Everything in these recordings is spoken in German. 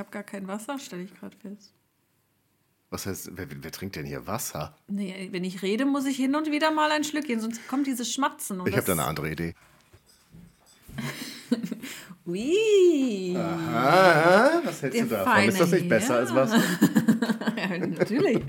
habe gar kein Wasser, stelle ich gerade fest. Was heißt, wer, wer, trinkt denn hier Wasser? Nee, wenn ich rede, muss ich hin und wieder mal ein Schlückchen, sonst kommt dieses Schmatzen. ich habe da eine andere Idee. Ui. Aha, was hältst Der du davon? feine Ist das nicht besser Herr. als Wasser? ja, natürlich.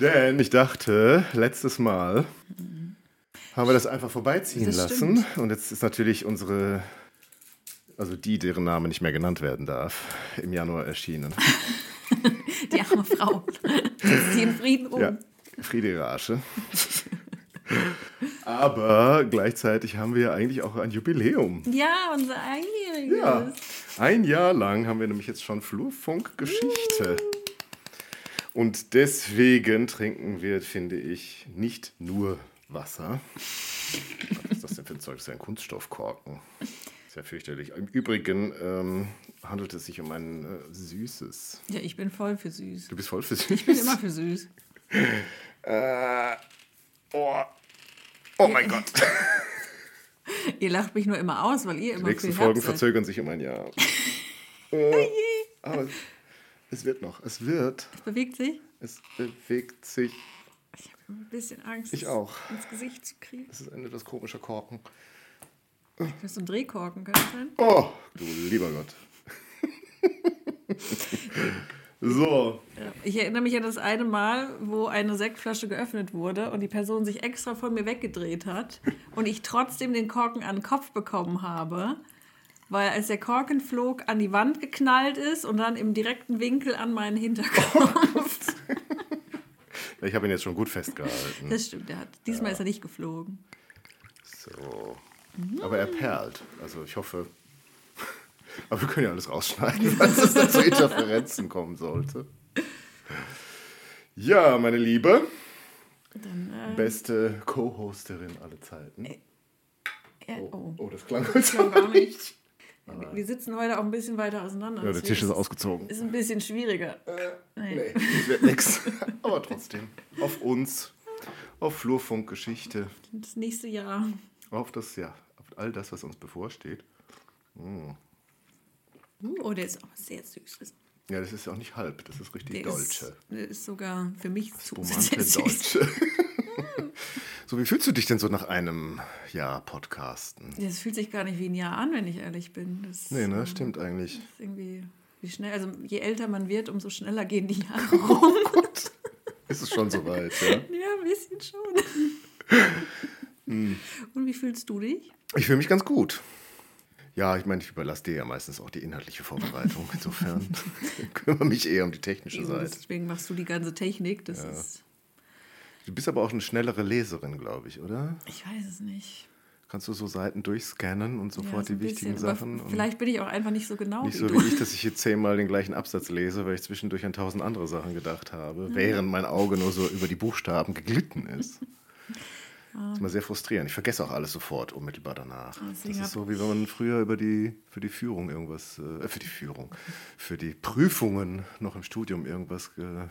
Denn ich dachte, letztes Mal haben wir das einfach vorbeiziehen Das lassen. Und jetzt ist natürlich unsere, also die, deren Name nicht mehr genannt werden darf, im Januar erschienen. Die arme Frau. Sitzt sie in Frieden rum. Ja, Friede ihre Asche. Aber gleichzeitig haben wir ja eigentlich auch ein Jubiläum. Ja, unser einjähriges. Ja, ein Jahr lang haben wir nämlich jetzt schon Flurfunkgeschichte. Und deswegen trinken wir, finde ich, nicht nur Wasser. Was ist das denn für ein Zeug? Das ist ja ein Kunststoffkorken. Ja fürchterlich. Im Übrigen ähm, handelt es sich um ein äh, süßes. Ja, ich bin voll für süß. Du bist voll für süß. Ich bin immer für süß. Äh, oh. oh mein Gott. Ihr lacht mich nur immer aus, weil ihr Die immer nächsten viel Folgen verzögern sich um ein Jahr. Äh, aber es wird noch. Es wird. Es bewegt sich. Es bewegt sich. Ich habe ein bisschen Angst, Ich auch. ins Gesicht zu kriegen. Das ist ein etwas komischer Korken. Das ist ein Drehkorken, kann das sein? Oh, du lieber Gott. so. Ich erinnere mich an das eine Mal, wo eine Sektflasche geöffnet wurde und die Person sich extra von mir weggedreht hat und ich trotzdem den Korken an den Kopf bekommen habe, weil als der Korken flog, an die Wand geknallt ist und dann im direkten Winkel an meinen Hinterkopf. Ich habe ihn jetzt schon gut festgehalten. Das stimmt, der hat. Diesmal ist er nicht geflogen. So. Aber er perlt. Also ich hoffe. Aber wir können ja alles rausschneiden, falls es da zu Interferenzen kommen sollte. Ja, meine Liebe. Dann, äh, Beste Co-Hosterin aller Zeiten. ja, oh. Oh, das klang Das klang gar nicht. Wir sitzen heute auch ein bisschen weiter auseinander. Ja, der Tisch ist ausgezogen. Ist ein bisschen schwieriger. Nee, das wird nix. Aber trotzdem. Auf uns. Auf Flurfunkgeschichte. Das nächste Jahr. Auf das, ja, auf all das, was uns bevorsteht. Uh, Oh, der ist auch sehr süß. Ja, das ist ja auch nicht halb, das ist richtig Der Dolce. ist, der ist sogar für mich zu sehr süß. Dolce. So, wie fühlst du dich denn so nach einem Jahr Podcasten? Das fühlt sich gar nicht wie ein Jahr an, wenn ich ehrlich bin. Das Nee, ne, ähm, stimmt eigentlich. ist irgendwie, wie schnell, also je älter man wird, umso schneller gehen die Jahre rum. Ist es schon soweit, ja? ja, ein bisschen schon. Hm. Und wie fühlst du dich? Ich fühle mich ganz gut. Ja, ich meine, ich überlasse dir ja meistens auch die inhaltliche Vorbereitung. Insofern kümmere mich eher um die technische Seite. Deswegen machst du die ganze Technik. Das ist, Du bist aber auch eine schnellere Leserin, glaube ich, oder? ich weiß es nicht. Kannst du so Seiten durchscannen und Ja, sofort so ein die wichtigen bisschen, Sachen? Vielleicht bin ich auch einfach nicht so genau nicht wie so du. wie ich, dass ich jetzt zehnmal den gleichen Absatz lese, weil ich zwischendurch an tausend andere Sachen gedacht habe, während mein Auge nur so über die Buchstaben geglitten ist. Das ist immer sehr frustrierend. Ich vergesse auch alles sofort unmittelbar danach. Deswegen Das hab ist so, wie wenn man früher über die, für die Führung irgendwas, äh, für die Führung, für die Prüfungen noch im Studium irgendwas ge,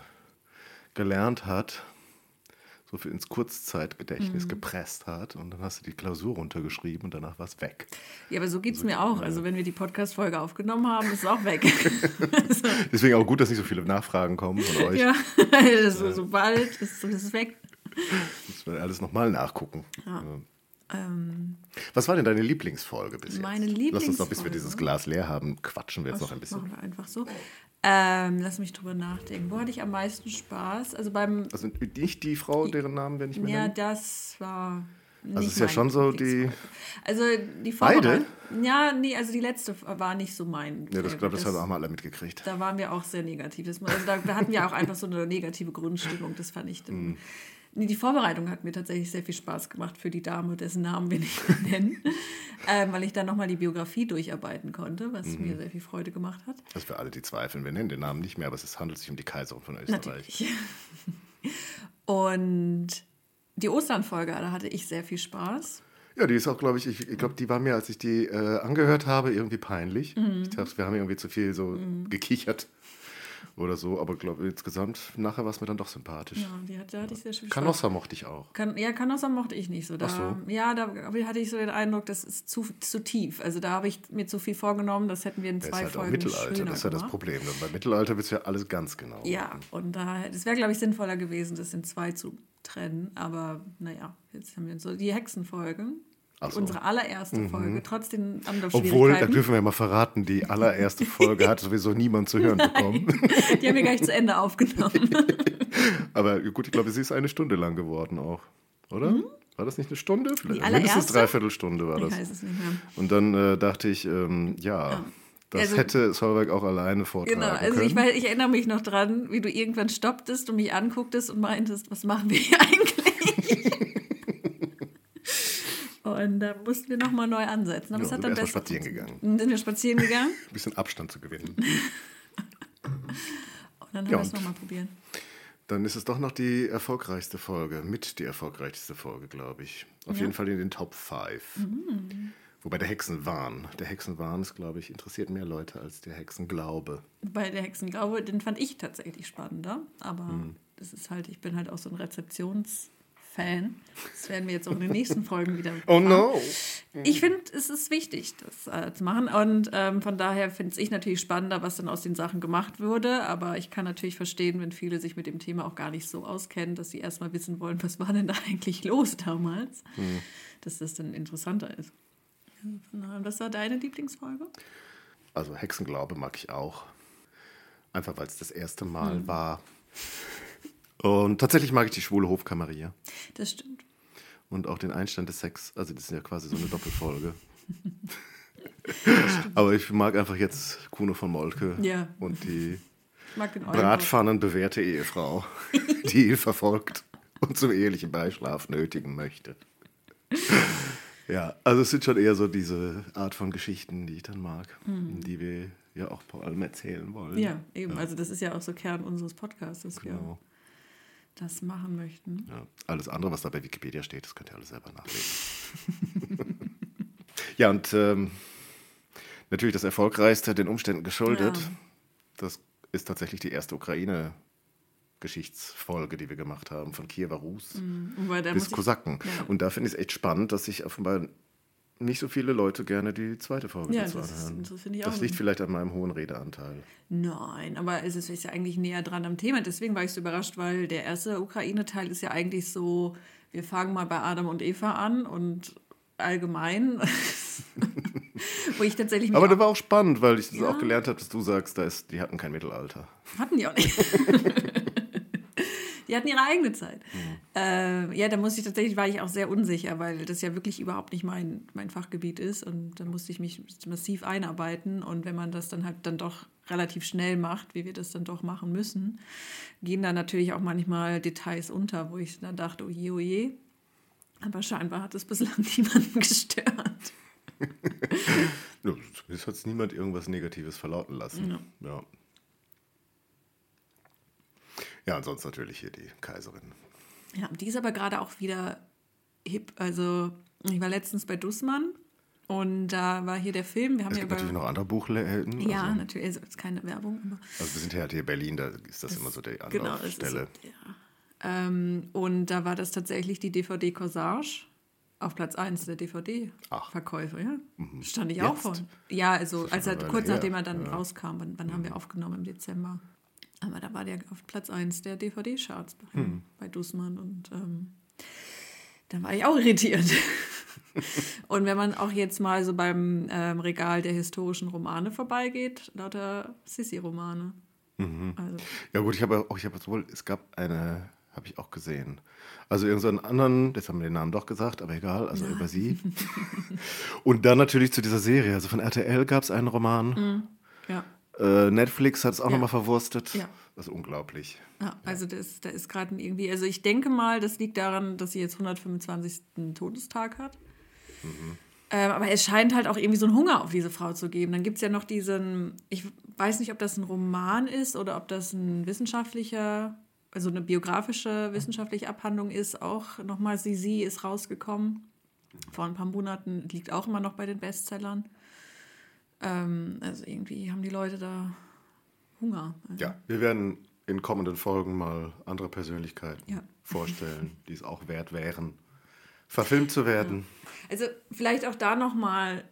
gelernt hat, so viel ins Kurzzeitgedächtnis Mhm. gepresst hat und dann hast du die Klausur runtergeschrieben und danach war es weg. Ja, aber so geht es mir auch. Also wenn wir die Podcast-Folge aufgenommen haben, ist es auch weg. also, Deswegen auch gut, dass nicht so viele Nachfragen kommen von euch. ja, also, sobald ist es weg. Müssen wir alles nochmal nachgucken. Ja. Ja. Ähm, Was war denn deine Lieblingsfolge bis Meine jetzt? Lass uns noch, bis wir Lieblingsfolge? dieses Glas leer haben, quatschen wir jetzt noch ein bisschen. Machen wir einfach so. Ähm, lass mich drüber nachdenken. Wo hatte ich am meisten Spaß? Also beim, Also nicht die Frau, deren Namen wir nicht mehr ja, nennen? das war. Also es ist ja schon so die... Lieblingsfolge. Also die Beide? Ja, nee, also die letzte war nicht so mein. Ja, das glaube das das, haben wir alle mitgekriegt. Da waren wir auch sehr negativ. Das, also da, hatten wir auch einfach so eine negative Grundstimmung. Das fand ich. Mhm. Nee, die Vorbereitung hat mir tatsächlich sehr viel Spaß gemacht für die Dame, dessen Namen wir nicht mehr nennen, ähm, weil ich dann nochmal die Biografie durcharbeiten konnte, was Mhm. mir sehr viel Freude gemacht hat. Das für alle, die zweifeln. Wir nennen den Namen nicht mehr, aber es handelt sich um die Kaiserin von Österreich. Natürlich. Und Die Osternfolge, da hatte ich sehr viel Spaß. Ja, die ist auch, glaube ich, ich, ich glaube, die war mir, als ich die äh, angehört habe, irgendwie peinlich. Mhm. Ich dachte, wir haben irgendwie zu viel so gekichert oder so, aber glaube insgesamt nachher war es mir dann doch sympathisch. Ja, die hat, da hatte ich sehr Spaß. Canossa mochte ich auch. Kan ja, Canossa mochte ich nicht so. Da, Ach Ja, da hatte ich so den Eindruck, das ist zu, zu tief. Also da habe ich mir zu viel vorgenommen, das hätten wir in Das zwei ist halt auch Folgen Mittelalter, schöner das ist ja das. Problem. Denn beim Mittelalter wird ja alles ganz genau. Ja, und da, es wäre, glaube ich, sinnvoller gewesen, das in zwei zu trennen. Aber naja, jetzt haben wir so die Hexenfolge. Ach so. Unsere allererste Folge, trotz den Obwohl, da Anlaufschwierigkeiten. dürfen wir mal verraten, die allererste Folge hat sowieso niemand zu hören bekommen. Die haben wir gleich zu Ende aufgenommen. Aber gut, ich glaube, sie ist eine Stunde lang geworden auch, oder? War das nicht eine Stunde? Vielleicht Mhm. Die allererste? mindestens dreiviertel Stunde war Ich das. weiß es nicht mehr. Und dann äh, dachte ich, ähm, ja, das Also- hätte Solveig auch alleine vortragen Genau, also können. ich, ich erinnere mich noch dran, wie du irgendwann stopptest und mich angucktest und meintest, was machen wir hier eigentlich? Und da mussten wir nochmal neu ansetzen. Aber Ja, hat sind dann besser spazieren gegangen. Sind wir spazieren gegangen Ein bisschen Abstand zu gewinnen. und dann haben Ja, wir es nochmal probieren. Dann ist es doch noch die erfolgreichste Folge, mit die erfolgreichste Folge, glaube ich. Auf jeden Fall in den Top 5. Mhm. Wobei der Hexenwahn, der Hexenwahn ist, glaube ich, interessiert mehr Leute als der Hexenglaube. Bei der Hexenglaube, den fand ich tatsächlich spannender. Aber Hm. das ist halt, ich bin halt auch so ein Rezeptionsfan. Das werden wir jetzt auch in den nächsten Folgen wieder Oh machen. no! Ich finde, es ist wichtig, das äh, zu machen. Und ähm, von daher finde ich natürlich spannender, was dann aus den Sachen gemacht wurde. Aber ich kann natürlich verstehen, wenn viele sich mit dem Thema auch gar nicht so auskennen, dass sie erstmal wissen wollen, was war denn da eigentlich los damals, dass das dann interessanter ist. Was war deine Lieblingsfolge? Also Hexenglaube mag ich auch. Einfach weil es das erste Mal war. Und tatsächlich mag ich die schwule Hofkammeria. Das stimmt. Und auch den Einstand des Sex. Also das ist ja quasi so eine Doppelfolge. Aber ich mag einfach jetzt Kuno von Molke Ja. und die Ich mag den Eulenburg. Bratpfannen bewährte Ehefrau, die ihn verfolgt und zum ehelichen Beischlaf nötigen möchte. Ja, also es sind schon eher so diese Art von Geschichten, die ich dann mag, die wir ja auch vor allem erzählen wollen. Mhm. Ja, eben. Also das ist ja auch so Kern unseres Podcasts, dass wir Genau. Das machen möchten. Ja, alles andere, was da bei Wikipedia steht, das könnt ihr alle selber nachlesen. ja, und ähm, natürlich das Erfolgreichste den Umständen geschuldet. Ja. Das ist tatsächlich die erste Ukraine-Geschichtsfolge, die wir gemacht haben, von Kiewer Rus da bis Kosaken. Ja. Und da finde ich es echt spannend, dass sich offenbar nicht so viele Leute gerne die zweite Folge Ja, dazu das ist- anhören. das ich das auch. liegt vielleicht an meinem hohen Redeanteil. Nein, aber es ist, ist ja eigentlich näher dran am Thema. Deswegen war ich so überrascht, weil der erste Ukraine-Teil ist ja eigentlich so, wir fangen mal bei Adam und Eva an und allgemein, wo ich tatsächlich Aber der war auch spannend, weil ich das Ja. auch gelernt habe, dass du sagst, da ist, die hatten kein Mittelalter. hatten die auch nicht. Die hatten ihre eigene Zeit. Äh, ja, da musste ich tatsächlich, war ich auch sehr unsicher, weil das ja wirklich überhaupt nicht mein, mein Fachgebiet ist. Und da musste ich mich massiv einarbeiten. Und wenn man das dann halt dann doch relativ schnell macht, wie wir das dann doch machen müssen, gehen da natürlich auch manchmal Details unter, wo ich dann dachte, oh je, oh je. Aber scheinbar hat es bislang niemanden gestört. Zumindest hat es niemand irgendwas Negatives verlauten lassen. Ja. Ja. Ja, und sonst natürlich hier die Kaiserin. Ja, die ist aber gerade auch wieder hip. Also, ich war letztens bei Dussmann und da war hier der Film. Wir haben Es ja gibt natürlich noch andere Buchhelden. ja, Also, natürlich. Also, ist keine Werbung. Also wir sind ja hier in Berlin, da ist das, immer so die genau, das ist, Anlaufstelle. ja. ähm, Und da war das tatsächlich die DVD Corsage auf Platz 1 der DVD-Verkäufe. Ja? Stand ich auch Jetzt? von. Ja, also als er, kurz Weile nachdem her. er dann rauskam. Wann, wann haben wir aufgenommen? Im Dezember. Aber da war der auf Platz 1 der DVD-Charts bei, bei Dussmann und ähm, da war ich auch irritiert. und wenn man auch jetzt mal so beim ähm, Regal der historischen Romane vorbeigeht, lauter Sissi-Romane. Also, Ja gut, ich habe auch, ich habe wohl, es gab eine, habe ich auch gesehen. Also irgendeinen anderen, jetzt haben wir den Namen doch gesagt, aber egal, also über sie. Und dann natürlich zu dieser Serie, also von RTL gab es einen Roman. ja. Äh, Netflix hat es auch Ja. nochmal verwurstet. Ja. Das ist unglaublich. Ja, also das, da ist gerade irgendwie, also ich denke mal, das liegt daran, dass sie jetzt 125. Todestag hat. Ähm, aber es scheint halt auch irgendwie so einen Hunger auf diese Frau zu geben. Dann gibt es ja noch diesen, ich weiß nicht, ob das ein Roman ist oder ob das ein wissenschaftlicher also eine biografische wissenschaftliche Abhandlung ist, auch nochmal Sisi ist rausgekommen. Vor ein paar Monaten liegt auch immer noch bei den Bestsellern. Ähm, also irgendwie haben die Leute da Hunger. Also Ja, wir werden in kommenden Folgen mal andere Persönlichkeiten Ja. vorstellen, die es auch wert wären, verfilmt zu werden. Also vielleicht auch da nochmal,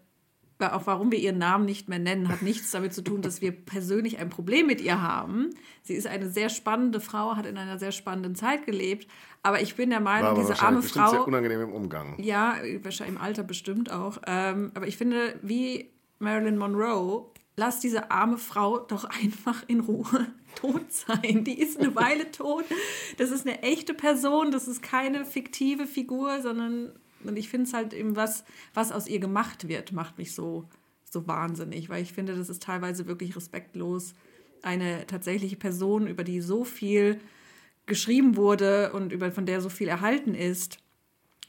auch warum wir ihren Namen nicht mehr nennen, hat nichts damit zu tun, dass wir persönlich ein Problem mit ihr haben. Sie ist eine sehr spannende Frau, hat in einer sehr spannenden Zeit gelebt. Aber ich bin der Meinung, aber diese arme bestimmt sehr Frau. unangenehm im Umgang. Ja, wahrscheinlich im Alter bestimmt auch. Ähm, aber ich finde, wie Marilyn Monroe, lass diese arme Frau doch einfach in Ruhe tot sein. Die ist eine Weile tot. Das ist eine echte Person, das ist keine fiktive Figur, sondern und ich finde es halt eben, was, was aus ihr gemacht wird, macht mich so, so wahnsinnig, weil ich finde, das ist teilweise wirklich respektlos, eine tatsächliche Person, über die so viel geschrieben wurde und über, von der so viel erhalten ist,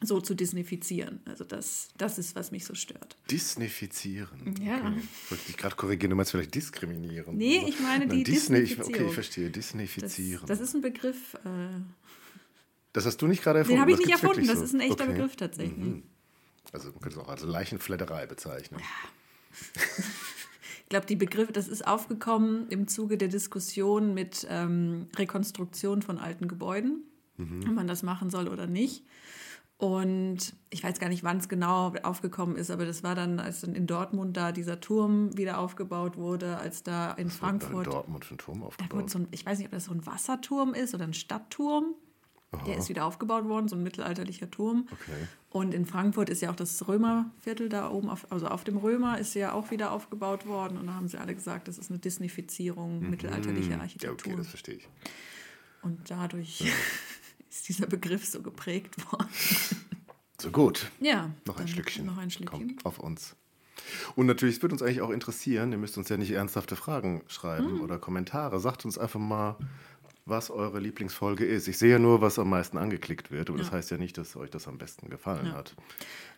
so zu disnifizieren. Also das, das ist, was mich so stört. Disneyfizieren. Ja. Okay. Wollte ich dich gerade korrigieren, du meinst vielleicht diskriminieren. Nee, ich meine die Disney, Disneyfizierung. Okay, ich verstehe. Das, Disneyfizieren. das ist ein Begriff, äh, Das hast du nicht gerade erfunden. den habe ich das nicht erfunden, das ist ein echter Okay. Begriff tatsächlich. Mhm. Also man könnte es auch als Leichenfledderei bezeichnen. Ich glaube, die Begriffe, das ist aufgekommen im Zuge der Diskussion mit ähm, Rekonstruktion von alten Gebäuden, ob man das machen soll oder nicht. Und ich weiß gar nicht, wann es genau aufgekommen ist, aber das war dann, als dann in Dortmund da dieser Turm wieder aufgebaut wurde, als da in Was wurde da in Frankfurt. Dortmund für einen Turm aufgebaut. so ein, ich weiß nicht, ob das so ein Wasserturm ist oder ein Stadtturm. Der ist wieder aufgebaut worden, so ein mittelalterlicher Turm. Okay. Und in Frankfurt ist ja auch das Römerviertel da oben, auf, also auf dem Römer ist ja auch wieder aufgebaut worden. Und da haben sie alle gesagt, das ist eine Disneyfizierung mittelalterlicher Mhm. Ja, Architektur. okay, das verstehe ich. Und dadurch ist dieser Begriff so geprägt worden. So gut. Ja. Noch ein Schlückchen. Noch ein Schlückchen. Kommt auf uns. Und natürlich, es würde uns eigentlich auch interessieren, ihr müsst uns ja nicht ernsthafte Fragen schreiben oder Kommentare. Sagt uns einfach mal, was eure Lieblingsfolge ist. Ich sehe ja nur, was am meisten angeklickt wird, aber das Ja. heißt ja nicht, dass euch das am besten gefallen Ja. hat.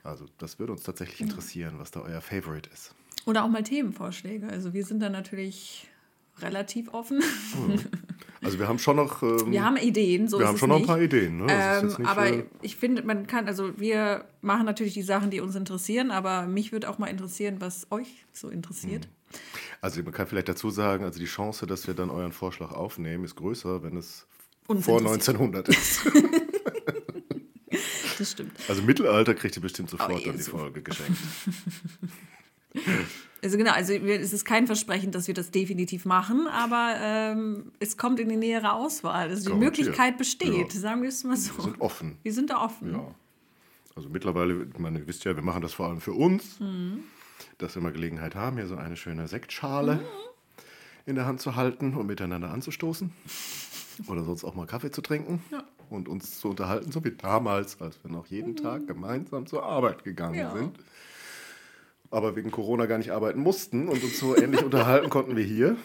Also das würde uns tatsächlich interessieren, was da euer Favorite ist. Oder auch mal Themenvorschläge. Also wir sind da natürlich relativ offen. Also wir haben schon noch... Ähm, Wir haben Ideen, so wir haben schon noch ein paar Ideen. Ne? Ähm, nicht, aber äh, ich finde, man kann, also wir machen natürlich die Sachen, die uns interessieren, aber mich würde auch mal interessieren, was euch so interessiert. Also man kann vielleicht dazu sagen, also die Chance, dass wir dann euren Vorschlag aufnehmen, ist größer, wenn es Uns vor interessiert. 1900 ist. Das stimmt. Also Mittelalter kriegt ihr bestimmt sofort eh dann die. Folge geschenkt. Also genau, also es ist kein Versprechen, dass wir das definitiv machen, aber ähm, es kommt in die nähere Auswahl. Also die Garantiert. Möglichkeit besteht, Ja. sagen wir es mal so. Wir sind offen. Wir sind da offen. Ja. Also mittlerweile, meine, ihr wisst ja, wir machen das vor allem für uns, Mhm. dass wir mal Gelegenheit haben, hier so eine schöne Sektschale Mhm. in der Hand zu halten und miteinander anzustoßen. Oder sonst auch mal Kaffee zu trinken Ja. und uns zu unterhalten, so wie damals, als wir noch jeden Tag gemeinsam zur Arbeit gegangen Mhm. Ja. sind. Aber wegen Corona gar nicht arbeiten mussten und uns so ähnlich unterhalten konnten wir hier.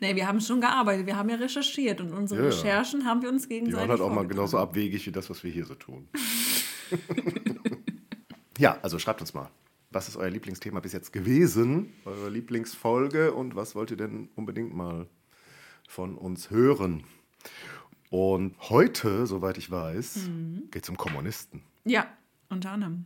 Nee, wir haben schon gearbeitet, wir haben ja recherchiert und unsere Ja, ja. Recherchen haben wir uns Die gegenseitig waren halt auch mal genauso abwegig wie das, was wir hier so tun. ja, also schreibt uns mal. Was ist euer Lieblingsthema bis jetzt gewesen? Eure Lieblingsfolge und was wollt ihr denn unbedingt mal von uns hören? Und heute, soweit ich weiß, Mhm. geht es um Kommunisten. Ja, unter anderem.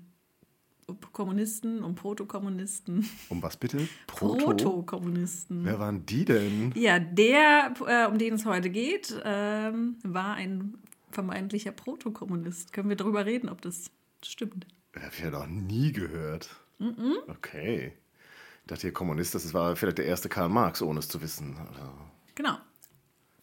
Kommunisten, um Protokommunisten. Um was bitte? Proto? Protokommunisten. Wer waren die denn? Ja, der, äh, um den es heute geht, ähm, war ein vermeintlicher Protokommunist. Können wir darüber reden, ob das stimmt? Hab ich ja noch nie gehört. Mhm. Okay. Ich dachte, ihr Kommunist, das war vielleicht der erste Karl Marx, ohne es zu wissen. Oder- Genau.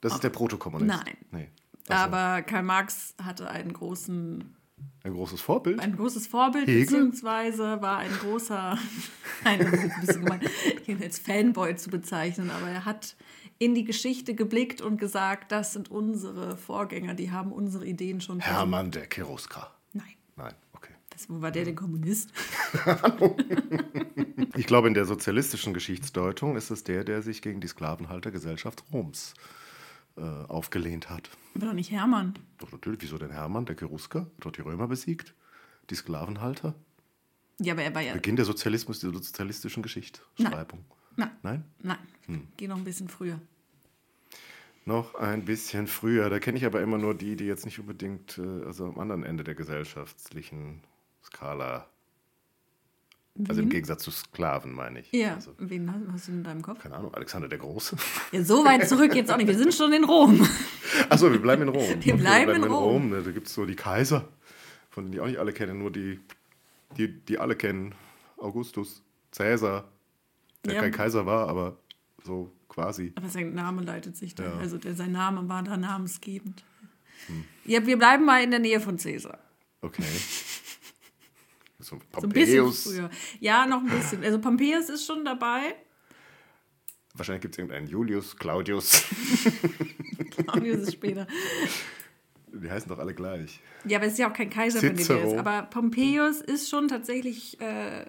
Das ist der Protokommunist. Nein. Nee. Aber Karl Marx hatte einen großen, Ein großes Vorbild? ein großes Vorbild, Hegel? beziehungsweise war ein großer, nein, das ist ein bisschen gemein, ihn als Fanboy zu bezeichnen, aber er hat in die Geschichte geblickt und gesagt, das sind unsere Vorgänger, die haben unsere Ideen schon. Hermann der Cherusker. Nein, Nein, okay. das, wo war der denn Kommunist? Ich glaube, in der sozialistischen Geschichtsdeutung ist es der, der sich gegen die Sklavenhaltergesellschaft Roms äh, aufgelehnt hat. War doch nicht Hermann. Doch natürlich, wieso denn Hermann, der Cherusker? Hat doch die Römer besiegt? Die Sklavenhalter? Ja, aber er war ja. Beginn der Sozialismus, der sozialistischen Geschichtsschreibung. Nein. Nein? Nein, Hm. geh noch ein bisschen früher. noch ein bisschen früher. Da kenne ich aber immer nur die, die jetzt nicht unbedingt, äh, also am anderen Ende der gesellschaftlichen Skala. Also im? Gegensatz zu Sklaven, meine ich. Ja, Also, wen hast, du in deinem Kopf? keine Ahnung, Alexander der Große. Ja, so weit zurück jetzt auch nicht. Wir sind schon in Rom. Achso, wir bleiben in Rom. Wir bleiben in Rom. Da gibt es so die Kaiser, von denen die auch nicht alle kennen, nur die, die, die alle kennen. Augustus, Cäsar, der Ja. kein Kaiser war, aber so quasi. Aber sein Name leitet sich da. Ja. Hm. Also der, sein Name war da namensgebend. Ja, wir bleiben mal in der Nähe von Caesar. Okay. So So ein bisschen Pompeius. früher. Ja, noch ein bisschen. Also Pompeius ist schon dabei. Wahrscheinlich gibt es irgendeinen Julius, Claudius. Claudius ist später. Die heißen doch alle gleich. Ja, aber es ist ja auch kein Kaiser, von dem Cicero. ist. Aber Pompeius ist schon tatsächlich äh,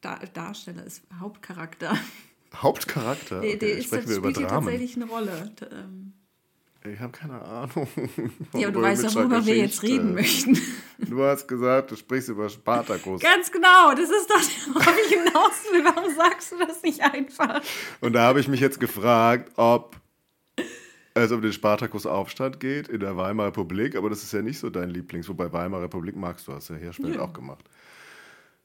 Dar Darsteller, ist Hauptcharakter. Hauptcharakter. Der, Okay, der ist, sprechen wir über spielt Dramen. tatsächlich eine Rolle. Ähm, Ich habe keine Ahnung. ja, aber du weißt ja, worüber wir jetzt Geschichte. reden möchten. Du hast gesagt, du sprichst über Spartacus. Ganz genau, das ist doch, worauf ich hinaus will. Warum sagst du das nicht einfach? Und da habe ich mich jetzt gefragt, ob es um den Spartakus-Aufstand geht in der Weimarer Republik, aber das ist ja nicht so dein Lieblings, wobei Weimarer Republik magst du, hast ja Hirschfeld Nö. auch gemacht.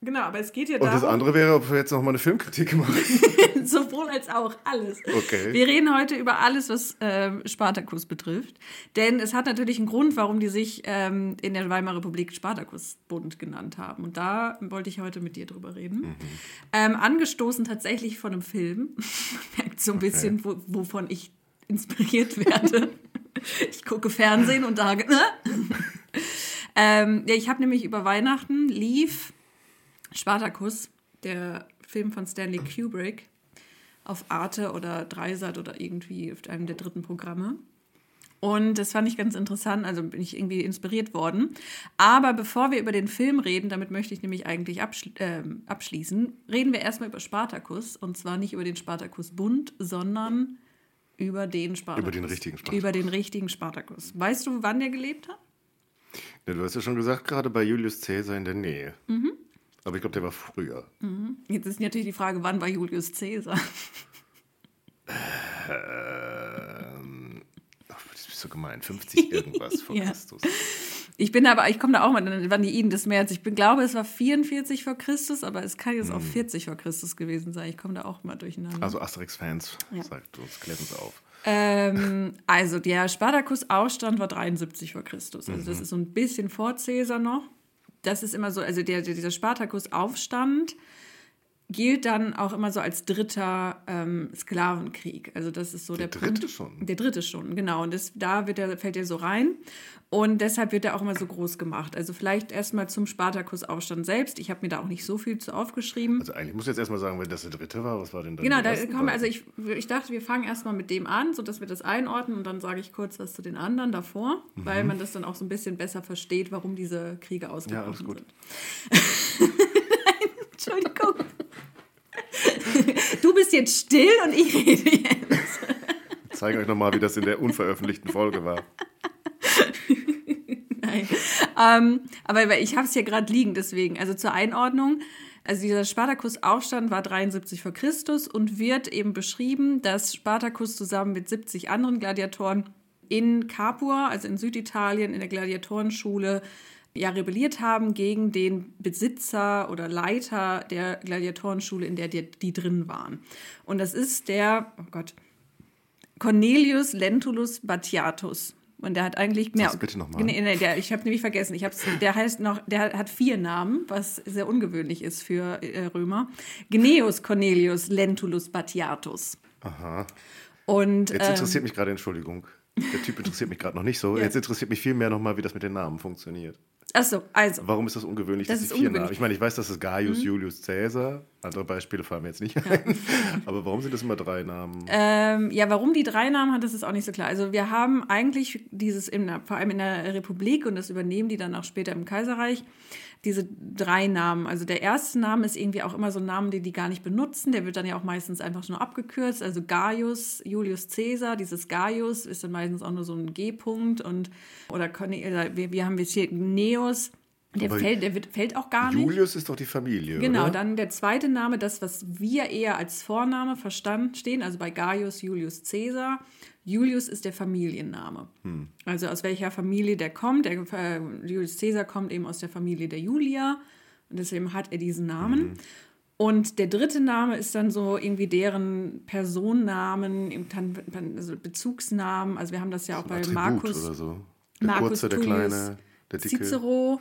Genau, aber es geht ja Und das darum, andere wäre, ob wir jetzt noch mal eine Filmkritik machen. sowohl als auch alles. Okay. Wir reden heute über alles, was ähm, Spartacus betrifft. Denn es hat natürlich einen Grund, warum die sich ähm, in der Weimarer Republik Spartakusbund genannt haben. Und da wollte ich heute mit dir drüber reden. Mhm. Ähm, angestoßen tatsächlich von einem Film. Man merkt so ein bisschen, wo, wovon ich inspiriert werde. ich gucke Fernsehen und da. ähm, ja, ich habe nämlich über Weihnachten lief Spartacus, der Film von Stanley Kubrick, auf Arte oder Dreisat oder irgendwie auf einem der dritten Programme. Und das fand ich ganz interessant, also bin ich irgendwie inspiriert worden. Aber bevor wir über den Film reden, damit möchte ich nämlich eigentlich abschli ähm, abschließen, reden wir erstmal über Spartacus. Und zwar nicht über den Spartacus-Bund, sondern über den Spartacus. Über den richtigen Spartacus. Über den richtigen Spartacus. Weißt du, wann der gelebt hat? Ja, du hast ja schon gesagt, gerade bei Julius Caesar in der Nähe. Mhm. Aber ich glaube, der war früher. Jetzt ist natürlich die Frage, wann war Julius Caesar? Ähm, das ist so gemein. 50 irgendwas vor Ja. Christus. Ich bin aber, ich komme da auch mal, dann waren die Iden des März. Ich bin, glaube, es war 44 vor Christus, aber es kann jetzt auch 40 vor Christus gewesen sein. Ich komme da auch mal durcheinander. Also Asterix-Fans, Ja. sagt uns, klärt uns auf. Ähm, also der Spartacus-Aufstand war 73 vor Christus. Also das ist so ein bisschen vor Caesar noch. Das ist immer so, also der, dieser Spartacus-Aufstand gilt dann auch immer so als dritter ähm, Sklavenkrieg. Also das ist so der, Der dritte Punkt. schon? Der dritte schon, genau. Und das, da wird er, fällt er so rein. Und deshalb wird er auch immer so groß gemacht. Also vielleicht erstmal zum Spartacus-Aufstand selbst. Ich habe mir da auch nicht so viel zu aufgeschrieben. Also eigentlich muss ich jetzt erstmal sagen, wenn das der dritte war, was war denn dann Genau, da kommen, also ich, ich dachte, wir fangen erstmal mit dem an, sodass wir das einordnen und dann sage ich kurz was zu den anderen davor, weil man das dann auch so ein bisschen besser versteht, warum diese Kriege ausgebrochen Mhm. alles gut. sind. Entschuldigung. Du bist jetzt still und ich rede jetzt. Ich zeige euch nochmal, wie das in der unveröffentlichten Folge war. Nein. Ähm, aber ich habe es hier gerade liegen, deswegen. Also zur Einordnung. Also dieser Spartacus-Aufstand war 73 vor Christus und wird eben beschrieben, dass Spartacus zusammen mit 70 anderen Gladiatoren in Capua, also in Süditalien, in der Gladiatorenschule, ja, rebelliert haben gegen den Besitzer oder Leiter der Gladiatorenschule, in der die, die drin waren. Und das ist der, oh Gott, Cornelius Lentulus Batiatus. Und der hat eigentlich mehr. Sag's bitte noch mal. Nee, nee, der, ich habe nämlich vergessen. Ich hab's, der heißt noch, der hat vier Namen, was sehr ungewöhnlich ist für äh, Römer. Gnaeus Cornelius Lentulus Batiatus. Aha. Und Jetzt ähm, interessiert mich gerade, Entschuldigung. Der Typ interessiert mich gerade noch nicht so. Ja. Jetzt interessiert mich viel mehr nochmal, wie das mit den Namen funktioniert. achso, also Warum ist das ungewöhnlich, Das dass ist vier. Mhm. Namen? Ich meine, ich weiß, das ist Gaius Julius Caesar. Andere Beispiele fallen mir jetzt nicht ein. Aber warum sind das immer drei Namen? Ähm, ja, warum die drei Namen hat, das ist auch nicht so klar. Also wir haben eigentlich dieses, in, vor allem in der Republik, und das übernehmen die dann auch später im Kaiserreich, diese drei Namen. Also der erste Name ist irgendwie auch immer so ein Name, den die gar nicht benutzen. Der wird dann ja auch meistens einfach nur abgekürzt. Also Gaius, Julius Caesar, dieses Gaius ist dann meistens auch nur so ein G-Punkt. Und, oder oder wir, wir haben jetzt hier Gneus Der, fällt, der wird, fällt auch gar nicht. Julius ist doch die Familie. Genau, oder? dann der zweite Name, das, was wir eher als Vorname verstehen, also bei Gaius Julius Caesar. Julius ist der Familienname. Hm. Also aus welcher Familie der kommt. Der, äh, Julius Caesar kommt eben aus der Familie der Julia und deswegen hat er diesen Namen. Mhm. Und der dritte Name ist dann so irgendwie deren Personennamen, also Bezugsnamen. Also wir haben das ja auch bei Attribut Markus. Oder so. Der Markus kurze, der kleine, der dicke. Cicero,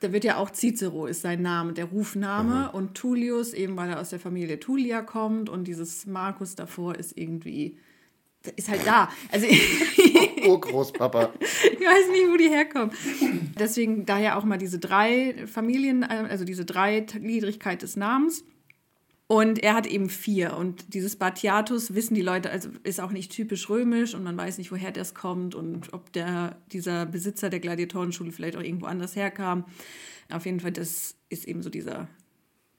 da wird ja auch Cicero ist sein Name, der Rufname. Und Tullius, eben weil er aus der Familie Tullia kommt und dieses Markus davor ist irgendwie, ist halt da. Also Oh, Großpapa. ich weiß nicht, wo die herkommen. Deswegen daher auch mal diese drei Familien, also diese Dreigliedrigkeit des Namens. Und er hat eben vier. Und dieses Batiatus wissen die Leute, also ist auch nicht typisch römisch und man weiß nicht, woher das kommt und ob der, dieser Besitzer der Gladiatorenschule vielleicht auch irgendwo anders herkam. Auf jeden Fall, das ist eben so dieser,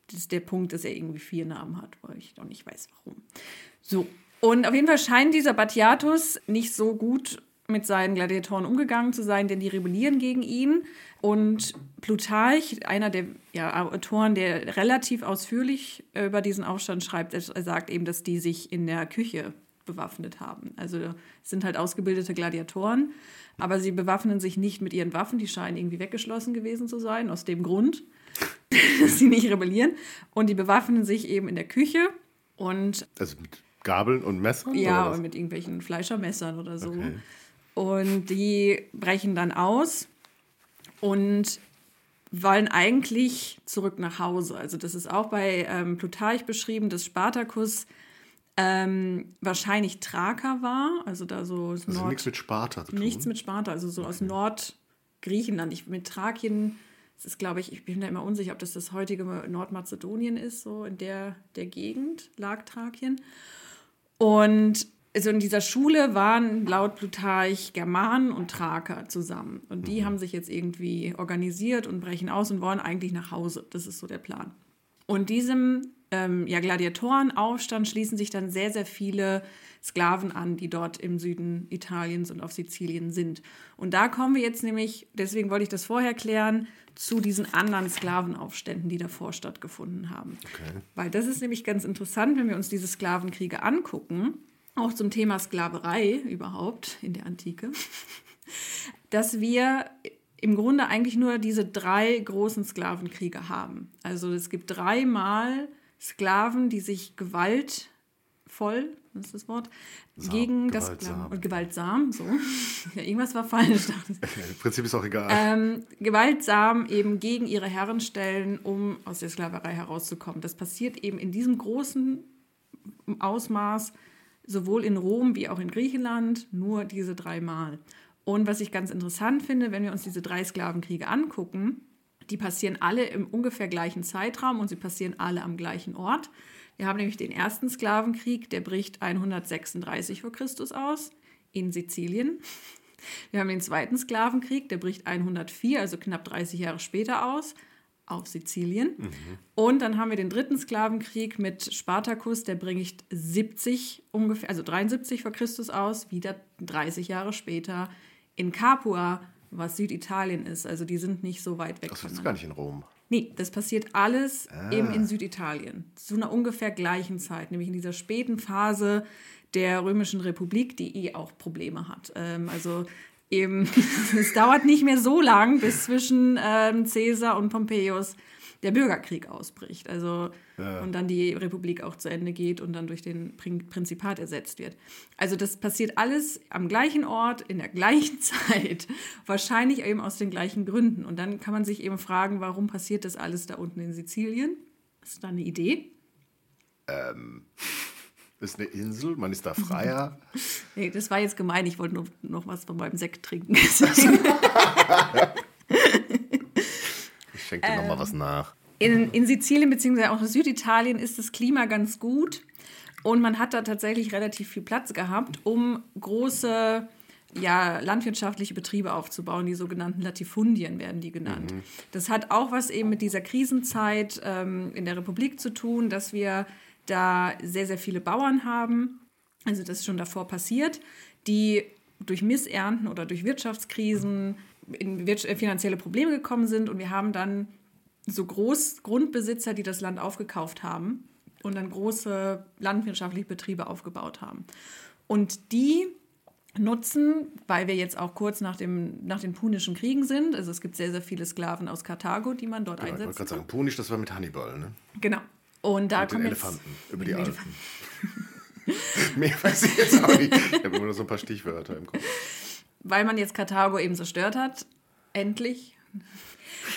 das ist der Punkt, dass er irgendwie vier Namen hat, weil ich noch nicht weiß, warum. So. Und auf jeden Fall scheint dieser Batiatus nicht so gut mit seinen Gladiatoren umgegangen zu sein, denn die rebellieren gegen ihn. Und Plutarch, einer der ja, Autoren, der relativ ausführlich über diesen Aufstand schreibt, er sagt eben, dass die sich in der Küche bewaffnet haben. Also es sind halt ausgebildete Gladiatoren, aber sie bewaffnen sich nicht mit ihren Waffen, die scheinen irgendwie weggeschlossen gewesen zu sein, aus dem Grund, dass sie nicht rebellieren. Und die bewaffnen sich eben in der Küche und Also mit Gabeln und Messern? ja, und mit irgendwelchen Fleischermessern oder so. Okay. Und die brechen dann aus und wollen eigentlich zurück nach Hause. Also das ist auch bei ähm, Plutarch beschrieben, dass Spartacus ähm, wahrscheinlich Thraker war, also da so Also Nord nichts mit Sparta zu tun. nichts mit Sparta, also so aus Nordgriechenland. Ich, mit Thrakien, das ist, glaube ich, ich bin da immer unsicher, ob das das heutige Nordmazedonien ist, so in der, der Gegend lag Thrakien. Und also in dieser Schule waren laut Plutarch Germanen und Thraker zusammen. Und die haben sich jetzt irgendwie organisiert und brechen aus und wollen eigentlich nach Hause. Das ist so der Plan. Und diesem ähm, ja, Gladiatorenaufstand schließen sich dann sehr, sehr viele Sklaven an, die dort im Süden Italiens und auf Sizilien sind. Und da kommen wir jetzt nämlich, deswegen wollte ich das vorher klären, zu diesen anderen Sklavenaufständen, die davor stattgefunden haben. Okay. Weil das ist nämlich ganz interessant, wenn wir uns diese Sklavenkriege angucken, auch zum Thema Sklaverei überhaupt in der Antike, dass wir im Grunde eigentlich nur diese drei großen Sklavenkriege haben. Also es gibt dreimal Sklaven, die sich gewaltvoll, was ist das Wort, Sam, gegen das gewaltsam. Sklaven, und gewaltsam, so. Ja, irgendwas war falsch. Im Prinzip ist auch egal. ähm, gewaltsam eben gegen ihre Herren stellen, um aus der Sklaverei herauszukommen. Das passiert eben in diesem großen Ausmaß, sowohl in Rom wie auch in Griechenland, nur diese dreimal. Und was ich ganz interessant finde, wenn wir uns diese drei Sklavenkriege angucken, die passieren alle im ungefähr gleichen Zeitraum und sie passieren alle am gleichen Ort. Wir haben nämlich den ersten Sklavenkrieg, der bricht 136 vor Christus aus in Sizilien. Wir haben den zweiten Sklavenkrieg, der bricht 104, also knapp 30 Jahre später aus, auf Sizilien. Und dann haben wir den dritten Sklavenkrieg mit Spartacus, der bricht 70 ungefähr, also 73 vor Christus aus, wieder 30 Jahre später in Capua, was Süditalien ist. Also die sind nicht so weit weg das ist gar nicht in Rom. Nee, das passiert alles eben in Süditalien. Zu einer ungefähr gleichen Zeit, nämlich in dieser späten Phase der Römischen Republik, die eh auch Probleme hat. Ähm, also eben, es dauert nicht mehr so lang, bis zwischen ähm, Caesar und Pompeius der Bürgerkrieg ausbricht. Also und dann die Republik auch zu Ende geht und dann durch den Prin- Prinzipat ersetzt wird. Also das passiert alles am gleichen Ort, in der gleichen Zeit, wahrscheinlich eben aus den gleichen Gründen. Und dann kann man sich eben fragen, warum passiert das alles da unten in Sizilien? Ist da eine Idee? Das ist eine Insel, man ist da freier. Nee, das war jetzt gemein. Ich wollte nur noch was von meinem Sekt trinken. Ich schenke dir Ähm. mal was nach. In, in Sizilien bzw. auch in Süditalien ist das Klima ganz gut und man hat da tatsächlich relativ viel Platz gehabt, um große ja, landwirtschaftliche Betriebe aufzubauen. Die sogenannten Latifundien werden die genannt. Das hat auch was eben mit dieser Krisenzeit ähm, in der Republik zu tun, dass wir da sehr, sehr viele Bauern haben. Also das ist schon davor passiert, die durch Missernten oder durch Wirtschaftskrisen in äh, finanzielle Probleme gekommen sind und wir haben dann so Großgrundbesitzer, die das Land aufgekauft haben und dann große landwirtschaftliche Betriebe aufgebaut haben. Und die nutzen, weil wir jetzt auch kurz nach, dem, nach den Punischen Kriegen sind, also es gibt sehr, sehr viele Sklaven aus Karthago, die man dort Genau, ich einsetzt. wollte gerade sagen, Punisch, das war mit Hannibal, ne? Genau. Und da Mit den kommen jetzt Elefanten über die den Alpen. Mehr weiß ich jetzt auch nicht. Ich habe immer nur so ein paar Stichwörter im Kopf. weil man jetzt Karthago eben zerstört hat, endlich,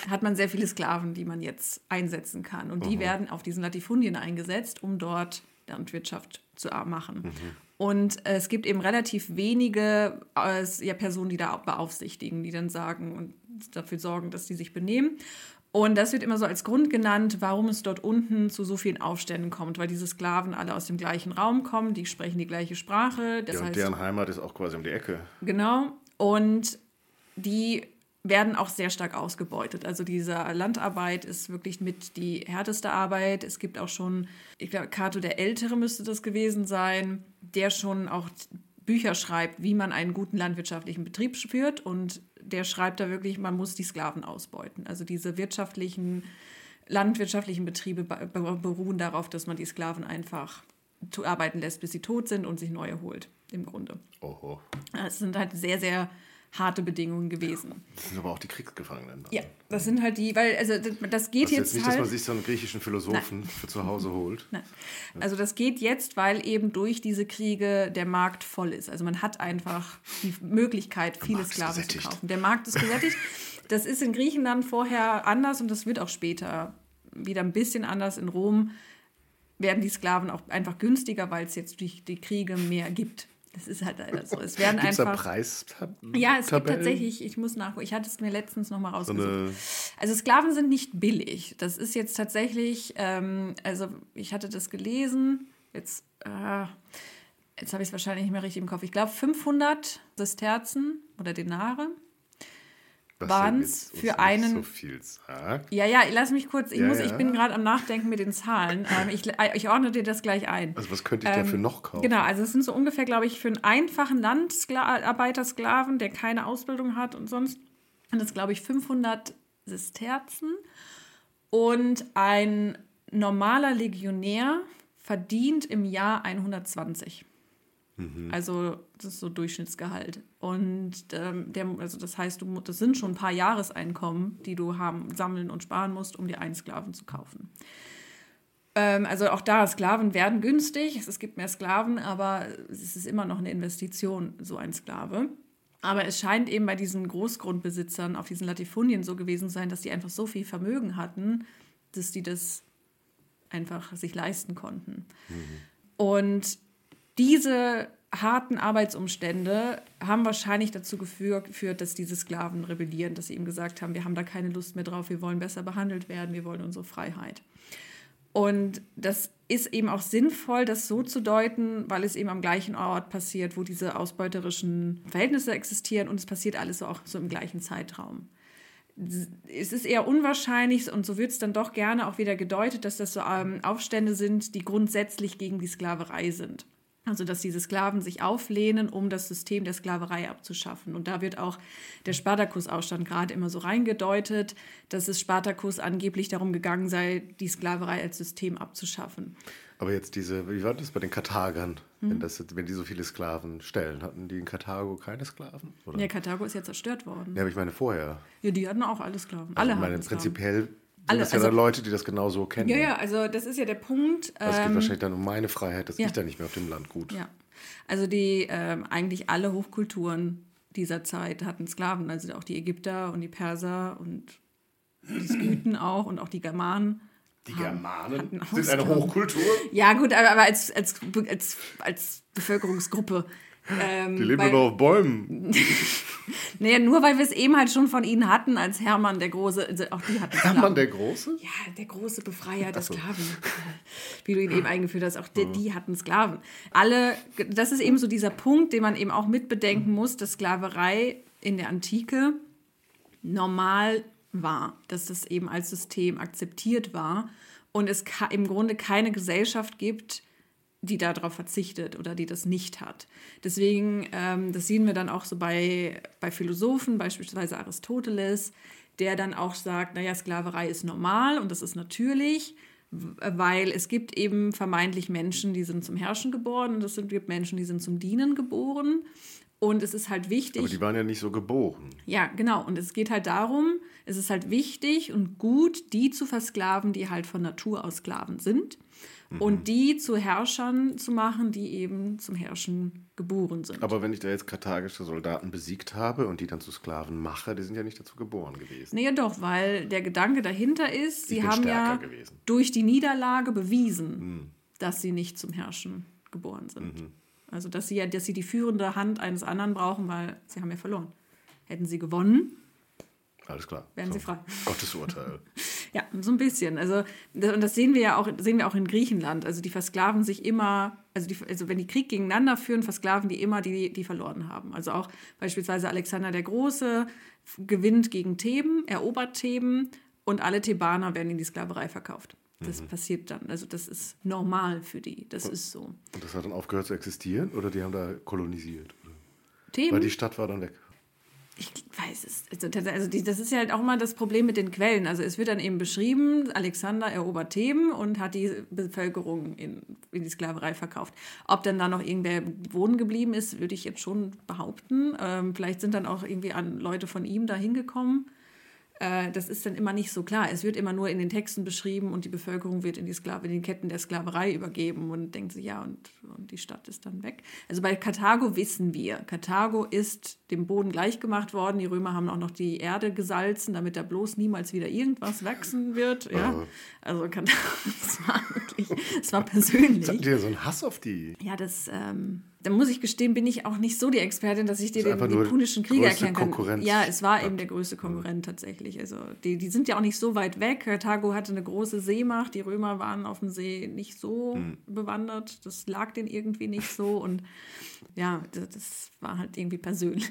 hat man sehr viele Sklaven, die man jetzt einsetzen kann. Und die werden auf diesen Latifundien eingesetzt, um dort Landwirtschaft zu machen. Und äh, es gibt eben relativ wenige äh, ja, Personen, die da beaufsichtigen, die dann sagen und dafür sorgen, dass die sich benehmen. Und das wird immer so als Grund genannt, warum es dort unten zu so vielen Aufständen kommt, weil diese Sklaven alle aus dem gleichen Raum kommen, die sprechen die gleiche Sprache. Das Ja, und heißt, deren Heimat ist auch quasi um die Ecke. Genau. Und die werden auch sehr stark ausgebeutet. Also diese Landarbeit ist wirklich mit die härteste Arbeit. Es gibt auch schon, ich glaube, Cato der Ältere müsste das gewesen sein, der schon auch Bücher schreibt, wie man einen guten landwirtschaftlichen Betrieb führt. Und der schreibt da wirklich, man muss die Sklaven ausbeuten. Also diese wirtschaftlichen, landwirtschaftlichen Betriebe be- be- beruhen darauf, dass man die Sklaven einfach arbeiten lässt, bis sie tot sind und sich neue holt, im Grunde. Oho. Es sind halt sehr, sehr harte Bedingungen gewesen. Das sind aber auch die Kriegsgefangenen. dann. Ja, das sind halt die, weil, also das- geht Das ist jetzt jetzt nicht, dass halt. man sich so einen griechischen Philosophen für zu Hause holt. Nein. Also das geht jetzt, weil eben durch diese Kriege der Markt voll ist. Also man hat einfach die Möglichkeit, viele Sklaven zu kaufen. Der Markt ist gesättigt. Das ist in Griechenland vorher anders und das wird auch später wieder ein bisschen anders. In Rom werden die Sklaven auch einfach günstiger, weil es jetzt durch die Kriege mehr gibt. Das ist halt leider so. Es werden Gibt es da einfach. Preistabellen? Ja, es gibt tatsächlich, ich muss nachgucken, ich hatte es mir letztens nochmal so rausgesucht. eine. Also Sklaven sind nicht billig. Das ist jetzt tatsächlich, ähm, also ich hatte das gelesen, jetzt, äh, jetzt habe ich es wahrscheinlich nicht mehr richtig im Kopf. Ich glaube 500 Sesterzen oder Denare. Jetzt uns für einen- so viel sagt. Ja, ja, lass mich kurz, ich, Ja, muss, ja. ich bin gerade am Nachdenken mit den Zahlen. Ähm, ich, ich ordne dir das gleich ein. Also was könnte ich dafür noch kaufen? Genau, also es sind so ungefähr, glaube ich, für einen einfachen Landarbeitersklaven, der keine Ausbildung hat und sonst, sind das, glaube ich, 500 Sesterzen. Und ein normaler Legionär verdient im Jahr 120. Also das ist so Durchschnittsgehalt. Und ähm, der, also das heißt, du, das sind schon ein paar Jahreseinkommen, die du haben, sammeln und sparen musst, um dir einen Sklaven zu kaufen. Ähm, also auch da, Sklaven werden günstig, es, es gibt mehr Sklaven, aber es ist immer noch eine Investition, so ein Sklave. Aber es scheint eben bei diesen Großgrundbesitzern auf diesen Latifundien so gewesen zu sein, dass die einfach so viel Vermögen hatten, dass die das einfach sich leisten konnten. Und diese harten Arbeitsumstände haben wahrscheinlich dazu geführt, dass diese Sklaven rebellieren, dass sie ihm gesagt haben, wir haben da keine Lust mehr drauf, wir wollen besser behandelt werden, wir wollen unsere Freiheit. Und das ist eben auch sinnvoll, das so zu deuten, weil es eben am gleichen Ort passiert, wo diese ausbeuterischen Verhältnisse existieren und es passiert alles auch so im gleichen Zeitraum. Es ist eher unwahrscheinlich und so wird es dann doch gerne auch wieder gedeutet, dass das so ähm, Aufstände sind, die grundsätzlich gegen die Sklaverei sind. Also, dass diese Sklaven sich auflehnen, um das System der Sklaverei abzuschaffen. Und da wird auch der Spartakus-Aufstand gerade immer so reingedeutet, dass es Spartakus angeblich darum gegangen sei, die Sklaverei als System abzuschaffen. Aber jetzt diese, wie war das bei den Karthagern? Hm. Wenn, das, wenn die so viele Sklaven stellen, hatten die in Karthago keine Sklaven? Oder? Ja, Karthago ist ja zerstört worden. Ja, aber ich meine vorher. Ja, die hatten auch alle Sklaven. Also Alle ich meine, hatten Sklaven. prinzipiell Alle, das ja also- dann Leute, die das genau so kennen. Ja, ja, also das ist ja der Punkt. Also es geht ähm, wahrscheinlich dann um meine Freiheit, dass ja. ich da nicht mehr auf dem Land gut. Ja, also die ähm, eigentlich alle Hochkulturen dieser Zeit hatten Sklaven, also auch die Ägypter und die Perser und die Skythen auch und auch die Germanen. Die Germanen sind eine. Hochkultur. Ja, gut, aber, als, als, als, als Bevölkerungsgruppe. Ähm, Die leben weil, nur noch auf Bäumen. Nee, nur weil wir es eben halt schon von ihnen hatten, als Hermann der Große, also auch die hatten Sklaven. Hermann der Große? Ja, der große Befreier der so. Sklaven. Wie du ihn eben eingeführt hast, auch die, die hatten Sklaven. Alle, das ist eben so dieser Punkt, den man eben auch mitbedenken muss, dass Sklaverei in der Antike normal war, dass das eben als System akzeptiert war und es im Grunde keine Gesellschaft gibt, die darauf verzichtet oder die das nicht hat. Deswegen, ähm, das sehen wir dann auch so bei, bei Philosophen, beispielsweise Aristoteles, der dann auch sagt, naja, Sklaverei ist normal und das ist natürlich, weil es gibt eben vermeintlich Menschen, die sind zum Herrschen geboren und es gibt Menschen, die sind zum Dienen geboren. Und es ist halt wichtig. Aber die waren ja nicht so geboren. Ja, genau. Und es geht halt darum, es ist halt wichtig und gut, die zu versklaven, die halt von Natur aus Sklaven sind und mhm. die zu Herrschern zu machen, die eben zum Herrschen geboren sind. Aber wenn ich da jetzt karthagische Soldaten besiegt habe und die dann zu Sklaven mache, die sind ja nicht dazu geboren gewesen. Nee, doch, weil der Gedanke dahinter ist, sie haben ja gewesen. durch die Niederlage bewiesen, mhm. dass sie nicht zum Herrschen geboren sind. Mhm. Also dass sie ja, dass sie die führende Hand eines anderen brauchen, weil sie haben ja verloren. Hätten sie gewonnen, alles klar. Werden so, sie frei. Gottes Urteil. ja, so ein bisschen. Also, das, und das sehen wir ja auch, sehen wir auch in Griechenland. Also die versklaven sich immer, also, die, also wenn die Krieg gegeneinander führen, versklaven die immer die, die verloren haben. Also auch beispielsweise Alexander der Große gewinnt gegen Theben, erobert Theben und alle Thebaner werden in die Sklaverei verkauft. Das mhm. passiert dann. Also das ist normal für die. Das und, ist so. Und das hat dann aufgehört zu existieren oder die haben da kolonisiert? Theben? Weil die Stadt war dann weg. Ich weiß es. Also, also die, das ist ja halt auch mal das Problem mit den Quellen. Also es wird dann eben beschrieben, Alexander erobert Theben und hat die Bevölkerung in, in die Sklaverei verkauft. Ob dann da noch irgendwer wohnen geblieben ist, würde ich jetzt schon behaupten. Ähm, vielleicht sind dann auch irgendwie an Leute von ihm da hingekommen. Äh, das ist dann immer nicht so klar. Es wird immer nur in den Texten beschrieben und die Bevölkerung wird in die, Sklave, in die Ketten der Sklaverei übergeben und denkt sich, ja, und, und die Stadt ist dann weg. Also bei Karthago wissen wir, Karthago ist dem Boden gleichgemacht worden. Die Römer haben auch noch die Erde gesalzen, damit da bloß niemals wieder irgendwas wachsen wird. Ja? Also Karthago, es war wirklich, es war persönlich. Habt ihr so einen Hass auf die? Ja, das... Ähm, da muss ich gestehen, bin ich auch nicht so die Expertin, dass ich dir den, den punischen Krieg erkennen kann. Konkurrenz. Ja, es war eben der größte Konkurrent tatsächlich. Also die, die sind ja auch nicht so weit weg. Karthago hatte eine große Seemacht. Die Römer waren auf dem See nicht so mhm. bewandert. Das lag denen irgendwie nicht so. Und ja, das, das war halt irgendwie persönlich.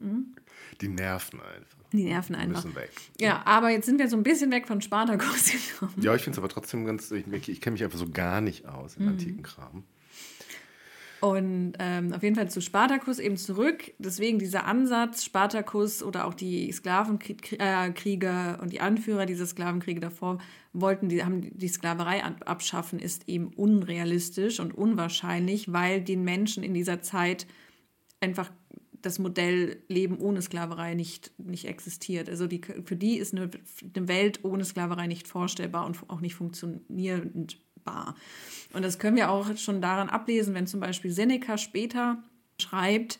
mhm. Die nerven einfach. Die nerven einfach. Müssen weg. Ja, aber jetzt sind wir so ein bisschen weg von Spartacus gekommen. Ja, ich finde es aber trotzdem ganz, ich, ich kenne mich einfach so gar nicht aus im mhm. antiken Kram. Und ähm, auf jeden Fall zu Spartacus eben zurück. Deswegen dieser Ansatz, Spartacus oder auch die Sklavenkrieger und die Anführer dieser Sklavenkriege davor wollten, die haben die Sklaverei abschaffen, ist eben unrealistisch und unwahrscheinlich, weil den Menschen in dieser Zeit einfach das Modell Leben ohne Sklaverei nicht, nicht existiert. Also die, für die ist eine, eine Welt ohne Sklaverei nicht vorstellbar und auch nicht funktionierend greifbar. Und das können wir auch schon daran ablesen, wenn zum Beispiel Seneca später schreibt,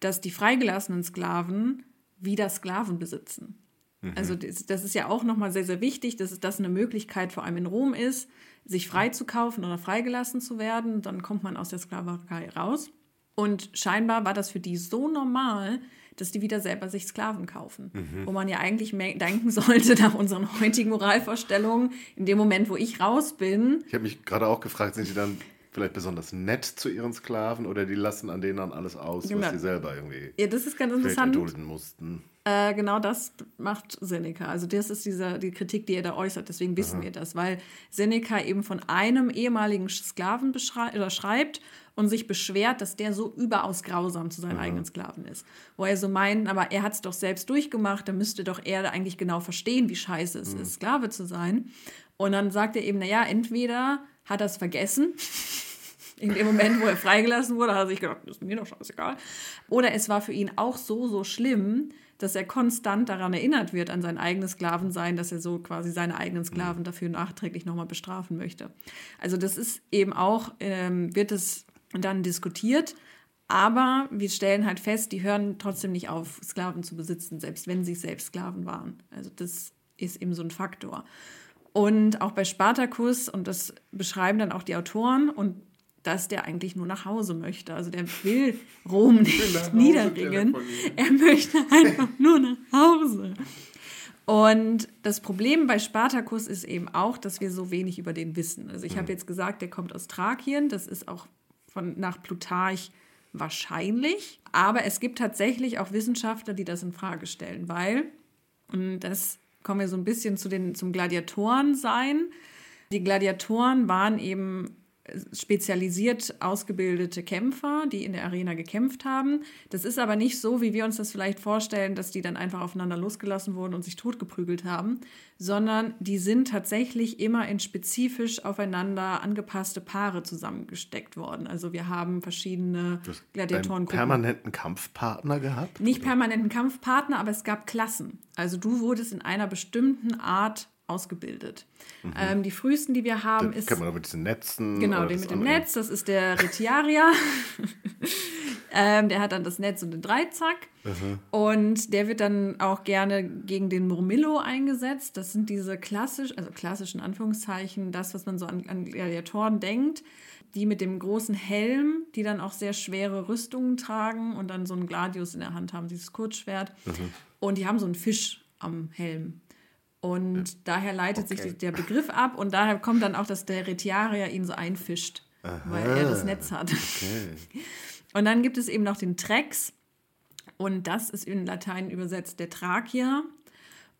dass die freigelassenen Sklaven wieder Sklaven besitzen. Mhm. Also das, das, ist ja auch nochmal sehr, sehr wichtig, dass das eine Möglichkeit vor allem in Rom ist, sich freizukaufen oder freigelassen zu werden. Dann kommt man aus der Sklaverei raus. Und scheinbar war das für die so normal, dass die wieder selber sich Sklaven kaufen. Mhm. Wo man ja eigentlich denken sollte, nach unseren heutigen Moralvorstellungen, in dem Moment, wo ich raus bin. Ich habe mich gerade auch gefragt, sind die dann vielleicht besonders nett zu ihren Sklaven oder die lassen an denen dann alles aus, genau. was sie selber irgendwie ja, das ist ganz interessant. erdulden mussten. Äh, genau das macht Seneca. Also das ist diese, die Kritik, die er da äußert. Deswegen wissen Aha. wir das, weil Seneca eben von einem ehemaligen Sklaven oder schreibt und sich beschwert, dass der so überaus grausam zu seinen Aha. eigenen Sklaven ist. Wo er so meint, aber er hat es doch selbst durchgemacht, da müsste doch er eigentlich genau verstehen, wie scheiße es mhm. ist, Sklave zu sein. Und dann sagt er eben, naja, entweder hat er es vergessen. In dem Moment, wo er freigelassen wurde, hat er sich gedacht, das ist mir doch scheißegal. Oder es war für ihn auch so, so schlimm, dass er konstant daran erinnert wird, an sein eigenes Sklavensein, dass er so quasi seine eigenen Sklaven dafür nachträglich nochmal bestrafen möchte. Also das ist eben auch, ähm, wird es dann diskutiert, aber wir stellen halt fest, die hören trotzdem nicht auf, Sklaven zu besitzen, selbst wenn sie selbst Sklaven waren. Also das ist eben so ein Faktor. Und auch bei Spartacus, und das beschreiben dann auch die Autoren, und dass der eigentlich nur nach Hause möchte. Also der will Rom nicht niederringen. Er möchte einfach nur nach Hause. Und das Problem bei Spartacus ist eben auch, dass wir so wenig über den wissen. Also ich habe mhm. jetzt gesagt, der kommt aus Thrakien. Das ist auch von, nach Plutarch wahrscheinlich. Aber es gibt tatsächlich auch Wissenschaftler, die das in Frage stellen, weil, und das kommen wir so ein bisschen zu den, zum Gladiatoren sein. Die Gladiatoren waren eben spezialisiert ausgebildete Kämpfer, die in der Arena gekämpft haben. Das ist aber nicht so, wie wir uns das vielleicht vorstellen, dass die dann einfach aufeinander losgelassen wurden und sich totgeprügelt haben, sondern die sind tatsächlich immer in spezifisch aufeinander angepasste Paare zusammengesteckt worden. Also wir haben verschiedene Gladiatoren. permanenten Kampfpartner gehabt? Nicht permanenten Kampfpartner, aber es gab Klassen. Also du wurdest in einer bestimmten Art ausgebildet. Mhm. Ähm, die frühesten, die wir haben, das ist. Kann man mit diesen Netzen. Genau, den mit dem Netz, das ist der Retiaria. ähm, der hat dann das Netz und den Dreizack. Mhm. Und der wird dann auch gerne gegen den Murmillo eingesetzt. Das sind diese klassisch, also klassischen Anführungszeichen, das, was man so an, an Gladiatoren denkt. Die mit dem großen Helm, die dann auch sehr schwere Rüstungen tragen und dann so einen Gladius in der Hand haben, dieses Kurzschwert. Mhm. Und die haben so einen Fisch am Helm. Und ja. daher leitet okay. sich der Begriff ab und daher kommt dann auch, dass der Retiarier ihn so einfischt, Aha. weil er das Netz hat. Okay. Und dann gibt es eben noch den Trex und das ist in Latein übersetzt der Thrakier.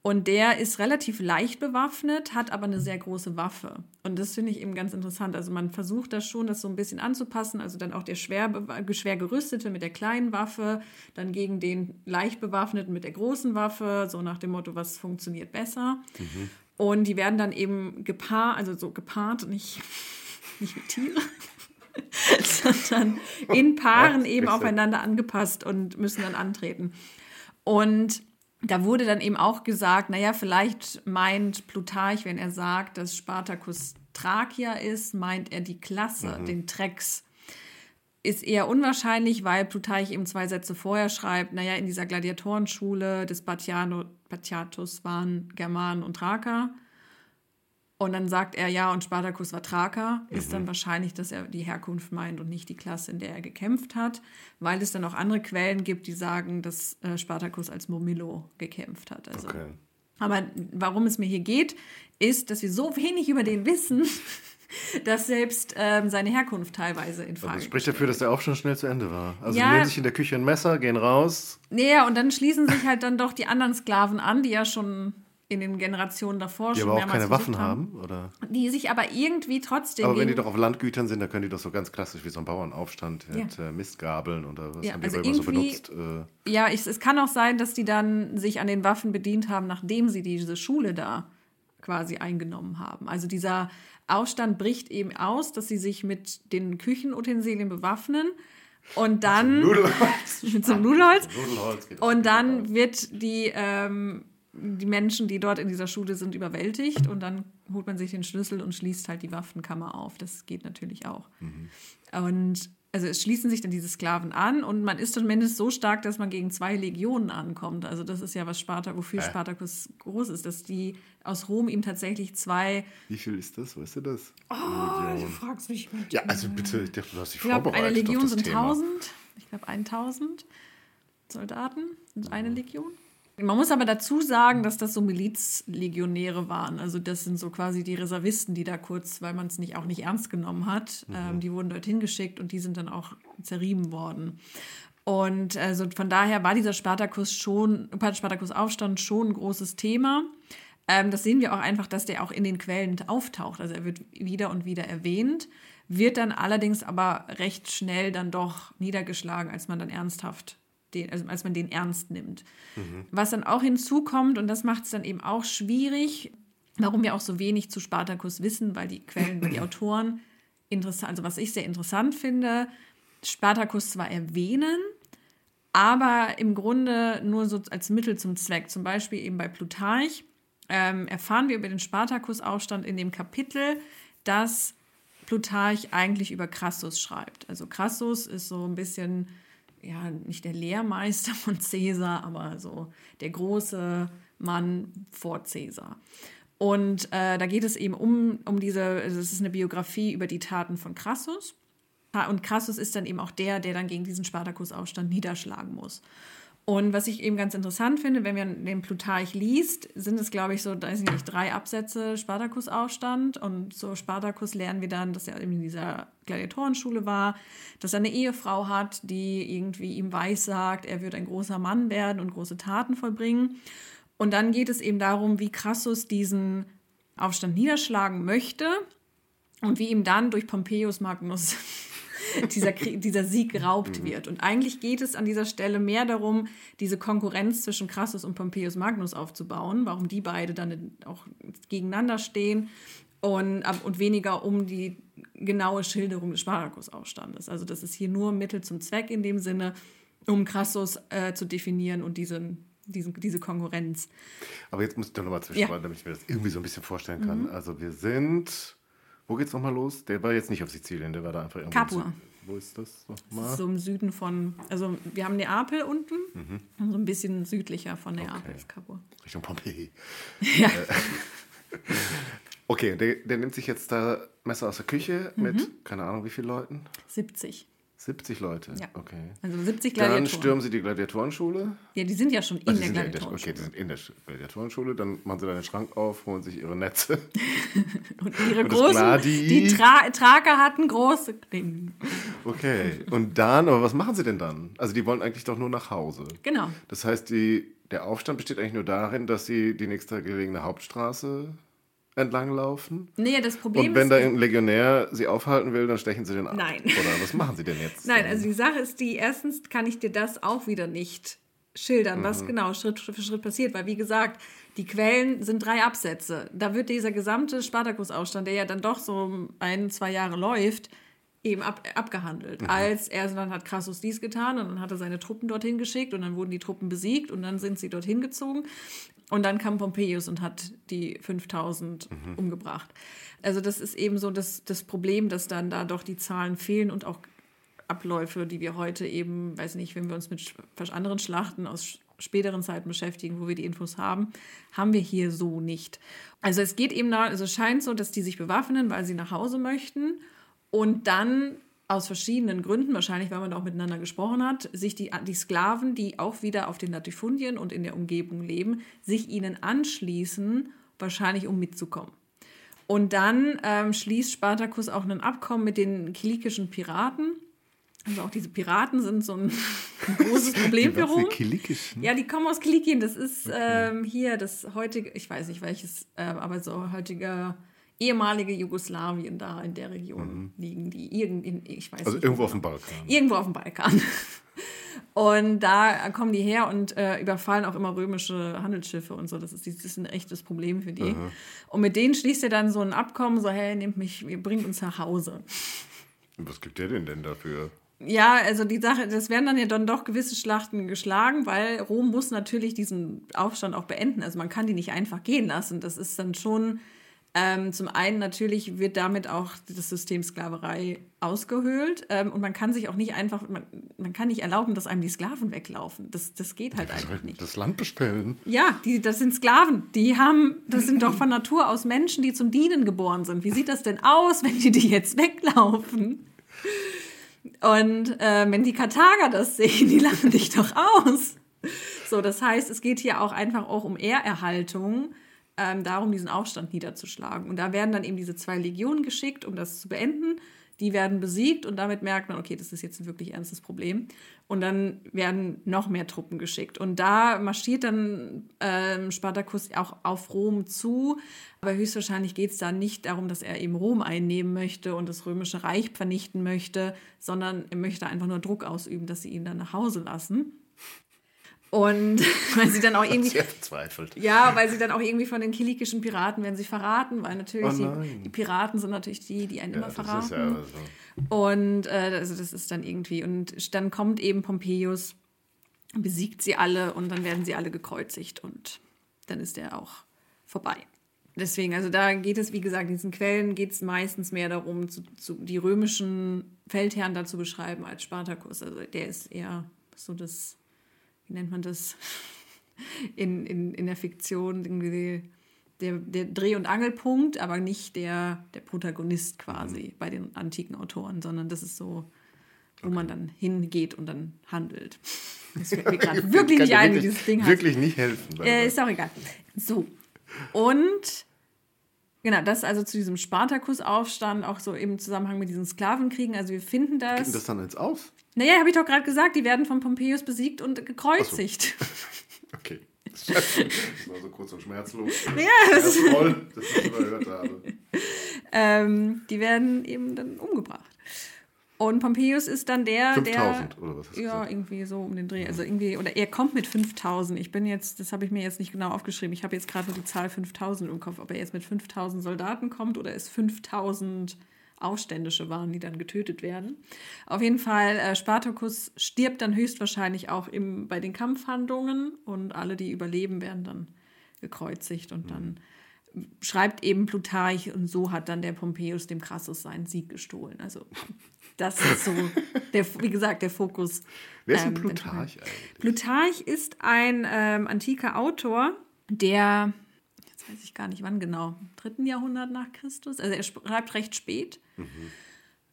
Und der ist relativ leicht bewaffnet, hat aber eine sehr große Waffe. Und das finde ich eben ganz interessant. Also man versucht das schon, das so ein bisschen anzupassen. Also dann auch der schwer, schwer gerüstete mit der kleinen Waffe, dann gegen den leicht bewaffneten mit der großen Waffe, so nach dem Motto, was funktioniert besser. Mhm. Und die werden dann eben gepaart, also so gepaart, nicht, nicht mit Tieren, sondern in Paaren eben aufeinander angepasst und müssen dann antreten. Und da wurde dann eben auch gesagt, naja, vielleicht meint Plutarch, wenn er sagt, dass Spartacus Thrakier ist, meint er die Klasse, mhm. den Trex. Ist eher unwahrscheinlich, weil Plutarch eben zwei Sätze vorher schreibt, naja, in dieser Gladiatorenschule des Batiano, Batiatus waren Germanen und Thraker. Und dann sagt er, ja, und Spartacus war Thraker, mhm. ist dann wahrscheinlich, dass er die Herkunft meint und nicht die Klasse, in der er gekämpft hat, weil es dann auch andere Quellen gibt, die sagen, dass äh, Spartacus als Momillo gekämpft hat. Also, okay. Aber warum es mir hier geht, ist, dass wir so wenig über den wissen, dass selbst ähm, seine Herkunft teilweise in Frage Das spricht dafür, dass der auch schon schnell zu Ende war. Also ja, die nehmen sich in der Küche ein Messer, gehen raus. Naja, und dann schließen sich halt dann doch die anderen Sklaven an, die ja schon in den Generationen davor die schon aber auch keine Waffen haben, oder? Die sich aber irgendwie trotzdem. Aber wenn die doch auf Landgütern sind, dann können die doch so ganz klassisch wie so ein Bauernaufstand ja. mit äh, Mistgabeln oder was ja, haben die also immer so benutzt. Äh. Ja, ich, es kann auch sein, dass die dann sich an den Waffen bedient haben, nachdem sie diese Schule da quasi eingenommen haben. Also dieser Aufstand bricht eben aus, dass sie sich mit den Küchenutensilien bewaffnen. Und dann. Zum Nudelholz. mit zum Nudelholz. Nudelholz und dann wird die ähm, die Menschen, die dort in dieser Schule sind, überwältigt und dann holt man sich den Schlüssel und schließt halt die Waffenkammer auf. Das geht natürlich auch. Mhm. Und also es schließen sich dann diese Sklaven an und man ist zumindest so stark, dass man gegen zwei Legionen ankommt. Also das ist ja was Sparta, wofür äh. Spartacus groß ist, dass die aus Rom ihm tatsächlich zwei. Wie viel ist das? Weißt du das? Oh, du fragst mich mit. Ja, also bitte, ich dachte, du hast dich ich glaub, vorbereitet. Eine Legion sind 1000. Ich glaube 1000 Soldaten sind eine Legion. Man muss aber dazu sagen, dass das so Milizlegionäre waren. Also das sind so quasi die Reservisten, die da kurz, weil man es nicht auch nicht ernst genommen hat, mhm. ähm, die wurden dorthin geschickt und die sind dann auch zerrieben worden. Und also von daher war dieser Spartakus schon, Spartakus Aufstand schon ein großes Thema. Ähm, das sehen wir auch einfach, dass der auch in den Quellen auftaucht. Also er wird wieder und wieder erwähnt, wird dann allerdings aber recht schnell dann doch niedergeschlagen, als man dann ernsthaft den, also als man den ernst nimmt. Mhm. Was dann auch hinzukommt, und das macht es dann eben auch schwierig, warum wir auch so wenig zu Spartacus wissen, weil die Quellen, weil die Autoren interessant, also was ich sehr interessant finde, Spartacus zwar erwähnen, aber im Grunde nur so als Mittel zum Zweck. Zum Beispiel eben bei Plutarch ähm, erfahren wir über den Spartacus-Aufstand in dem Kapitel, dass Plutarch eigentlich über Crassus schreibt. Also Crassus ist so ein bisschen ja, nicht der Lehrmeister von Caesar, aber so der große Mann vor Caesar. Und äh, da geht es eben um, um diese, also es ist eine Biografie über die Taten von Crassus. Und Crassus ist dann eben auch der, der dann gegen diesen Spartakusaufstand niederschlagen muss. Und was ich eben ganz interessant finde, wenn man den Plutarch liest, sind es, glaube ich, so, weiß ich nicht, drei Absätze Spartakusaufstand. Und so Spartakus lernen wir dann, dass er in dieser Gladiatorenschule war, dass er eine Ehefrau hat, die irgendwie ihm weissagt, er wird ein großer Mann werden und große Taten vollbringen. Und dann geht es eben darum, wie Crassus diesen Aufstand niederschlagen möchte. und wie ihm dann durch Pompeius Magnus dieser, Krieg, dieser Sieg geraubt wird. Und eigentlich geht es an dieser Stelle mehr darum, diese Konkurrenz zwischen Crassus und Pompeius Magnus aufzubauen, warum die beide dann auch gegeneinander stehen und, und weniger um die genaue Schilderung des Spartakusaufstandes. Also das ist hier nur Mittel zum Zweck in dem Sinne, um Crassus äh, zu definieren und diesen, diesen, diese Konkurrenz. Aber jetzt muss ich doch nochmal zwischenfragen, ja. damit ich mir das irgendwie so ein bisschen vorstellen kann. Mhm. Also wir sind wo geht's nochmal los? Der war jetzt nicht auf Sizilien, der war da einfach irgendwo. Capua. Wo ist das nochmal? So im Süden von, also wir haben Neapel unten, mhm. so ein bisschen südlicher von Neapel okay. ist Capua. Richtung Pompeji. Ja. Äh, okay, der, der, nimmt sich jetzt da Messer aus der Küche mhm. mit, keine Ahnung wie vielen Leuten? 70. 70 Leute? Ja. Okay. Also 70 Gladiatoren. Dann stürmen sie die Gladiatorenschule. Ja, die sind ja schon in also der Gladiatorenschule. Okay, die sind in der Gladiatorenschule. Dann machen sie da den Schrank auf, holen sich ihre Netze. und ihre und großen, die Tra Trager hatten große Klingen. Okay, und dann, aber was machen sie denn dann? Also die wollen eigentlich doch nur nach Hause. Genau. Das heißt, die, der Aufstand besteht eigentlich nur darin, dass sie die nächste gelegene Hauptstraße entlanglaufen? Nee, das Problem ist. Und wenn ist, da ein Legionär sie aufhalten will, dann stechen sie den ab. Nein. Oder was machen sie denn jetzt? Nein, also die Sache ist die, erstens kann ich dir das auch wieder nicht schildern, mhm. was genau Schritt für Schritt passiert, weil wie gesagt, die Quellen sind drei Absätze. Da wird dieser gesamte Spartakusaufstand, der ja dann doch so ein, zwei Jahre läuft, eben ab, abgehandelt. Mhm. Als dann hat Crassus dies getan und dann hat er seine Truppen dorthin geschickt und dann wurden die Truppen besiegt und dann sind sie dorthin gezogen. Und dann kam Pompeius und hat die 5000 mhm. umgebracht. Also das ist eben so das, das Problem, dass dann da doch die Zahlen fehlen und auch Abläufe, die wir heute eben, weiß nicht, wenn wir uns mit anderen Schlachten aus späteren Zeiten beschäftigen, wo wir die Infos haben, haben wir hier so nicht. Also es geht eben da, also es scheint so, dass die sich bewaffnen, weil sie nach Hause möchten und dann aus verschiedenen Gründen, wahrscheinlich weil man auch miteinander gesprochen hat, sich die, die Sklaven, die auch wieder auf den Latifundien und in der Umgebung leben, sich ihnen anschließen, wahrscheinlich um mitzukommen. Und dann ähm, schließt Spartacus auch ein Abkommen mit den kilikischen Piraten. Also auch diese Piraten sind so ein, großes Problem für Rom. Ja, die kommen aus Kilikien. Das ist okay. ähm, hier das heutige, ich weiß nicht welches, äh, aber so heutiger ehemalige Jugoslawien da in der Region mhm. liegen, die irgend, ich weiß also nicht. irgendwo auf dem Balkan. Irgendwo auf dem Balkan. Und da kommen die her und äh, überfallen auch immer römische Handelsschiffe und so. Das ist, das ist ein echtes Problem für die. Mhm. Und mit denen schließt er dann so ein Abkommen, so, hey, nehmt mich, bringt uns nach Hause. Was gibt der denn denn dafür? Ja, also die Sache, das werden dann ja dann doch gewisse Schlachten geschlagen, weil Rom muss natürlich diesen Aufstand auch beenden. Also man kann die nicht einfach gehen lassen. Das ist dann schon ähm, zum einen natürlich wird damit auch das System Sklaverei ausgehöhlt ähm, und man kann sich auch nicht einfach, man, man kann nicht erlauben, dass einem die Sklaven weglaufen. Das, das geht halt einfach nicht. Das Land bestellen. Ja, die, das sind Sklaven. Die haben, das sind doch von Natur aus Menschen, die zum Dienen geboren sind. Wie sieht das denn aus, wenn die die jetzt weglaufen? Und äh, wenn die Karthager das sehen, die lachen dich doch aus. So, das heißt, es geht hier auch einfach auch um Ehrerhaltung ähm, darum, diesen Aufstand niederzuschlagen. Und da werden dann eben diese zwei Legionen geschickt, um das zu beenden. Die werden besiegt und damit merkt man, okay, das ist jetzt ein wirklich ernstes Problem. Und dann werden noch mehr Truppen geschickt. Und da marschiert dann ähm, Spartacus auch auf Rom zu. Aber höchstwahrscheinlich geht es da nicht darum, dass er eben Rom einnehmen möchte und das Römische Reich vernichten möchte, sondern er möchte einfach nur Druck ausüben, dass sie ihn dann nach Hause lassen. Und weil sie dann auch irgendwie. Sehr verzweifelt. Ja, weil sie dann auch irgendwie von den kilikischen Piraten werden sie verraten, weil natürlich oh die, die, Piraten sind natürlich die, die einen ja, immer verraten. Das ist ja so. Und äh, also das ist dann irgendwie. Und dann kommt eben Pompeius, besiegt sie alle und dann werden sie alle gekreuzigt und dann ist er auch vorbei. Deswegen, also da geht es, wie gesagt, in diesen Quellen geht es meistens mehr darum, zu, zu, die römischen Feldherren dazu beschreiben als Spartacus. Also der ist eher so das wie nennt man das, in, in, in der Fiktion irgendwie der, der Dreh- und Angelpunkt, aber nicht der, der Protagonist quasi mhm. bei den antiken Autoren, sondern das ist so, wo okay. man dann hingeht und dann handelt. Das fällt mir gerade wirklich nicht ein, wie dieses Ding heißt. Wirklich nicht helfen. Äh, ist auch egal. So. Und genau, das also zu diesem Spartakusaufstand, auch so im Zusammenhang mit diesen Sklavenkriegen. Also wir finden das. Geht das dann jetzt aus? Naja, habe ich doch gerade gesagt, die werden von Pompeius besiegt und gekreuzigt. So. okay. Das war so kurz und schmerzlos. Ja, das ist toll, dass ich das überhört habe. ähm, die werden eben dann umgebracht. Und Pompeius ist dann der, 5000 der. oder was hast du Ja, gesagt? irgendwie so um den Dreh. Also irgendwie, oder er kommt mit 5000. Ich bin jetzt, das habe ich mir jetzt nicht genau aufgeschrieben. Ich habe jetzt gerade nur die Zahl 5000 im Kopf, ob er jetzt mit 5000 Soldaten kommt oder es 5000 Aufständische waren, die dann getötet werden. Auf jeden Fall, äh, Spartacus stirbt dann höchstwahrscheinlich auch im, bei den Kampfhandlungen und alle, die überleben, werden dann gekreuzigt und dann schreibt eben Plutarch und so hat dann der Pompeius dem Crassus seinen Sieg gestohlen. Also das ist so, der, wie gesagt, der Fokus. Wer ist denn ähm, Plutarch eigentlich? Plutarch ist ein ähm, antiker Autor, der, jetzt weiß ich gar nicht wann genau, im dritten Jahrhundert nach Christus, also er schreibt recht spät.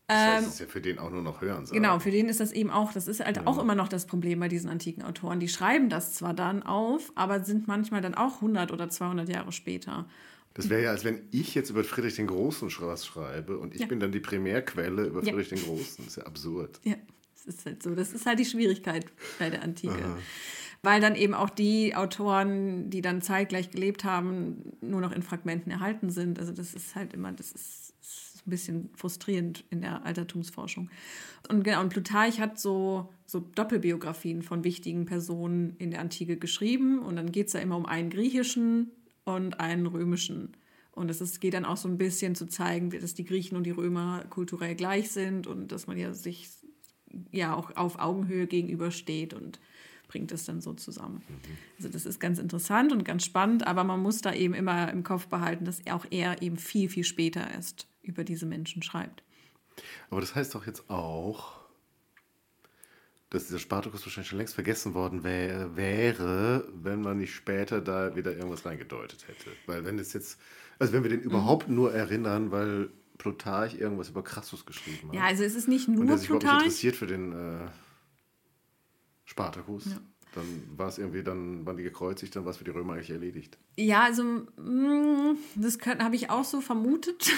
Das heißt, es ist ja für den auch nur noch hören. sagen. Genau, für den ist das eben auch, das ist halt auch immer noch das Problem bei diesen antiken Autoren. Die schreiben das zwar dann auf, aber sind manchmal dann auch 100 oder 200 Jahre später. Das wäre ja, als wenn ich jetzt über Friedrich den Großen was schreibe und ich Ja. bin dann die Primärquelle über Ja. Friedrich den Großen. Das ist ja absurd. Ja, das ist halt so. Das ist halt die Schwierigkeit bei der Antike. Weil dann eben auch die Autoren, die dann zeitgleich gelebt haben, nur noch in Fragmenten erhalten sind. Also das ist halt immer, das ist ein bisschen frustrierend in der Altertumsforschung. Und genau, und Plutarch hat so, so Doppelbiografien von wichtigen Personen in der Antike geschrieben. Und dann geht es ja immer um einen griechischen und einen römischen. Und es ist, geht dann auch so ein bisschen zu zeigen, dass die Griechen und die Römer kulturell gleich sind und dass man ja sich ja auch auf Augenhöhe gegenübersteht und bringt es dann so zusammen. Also das ist ganz interessant und ganz spannend, aber man muss da eben immer im Kopf behalten, dass auch er eben viel, viel später erst über diese Menschen schreibt. Aber das heißt doch jetzt auch, dass dieser Spartacus wahrscheinlich schon längst vergessen worden wär, wäre, wenn man nicht später da wieder irgendwas reingedeutet hätte. Weil wenn es jetzt, also wenn wir den überhaupt nur erinnern, weil Plutarch irgendwas über Crassus geschrieben hat. Ja, also es ist nicht und nur der sich Plutarch. interessiert für den äh, Spartacus, dann war es irgendwie, dann waren die gekreuzigt, dann war es für die Römer eigentlich erledigt. Ja, also mm, das habe ich auch so vermutet.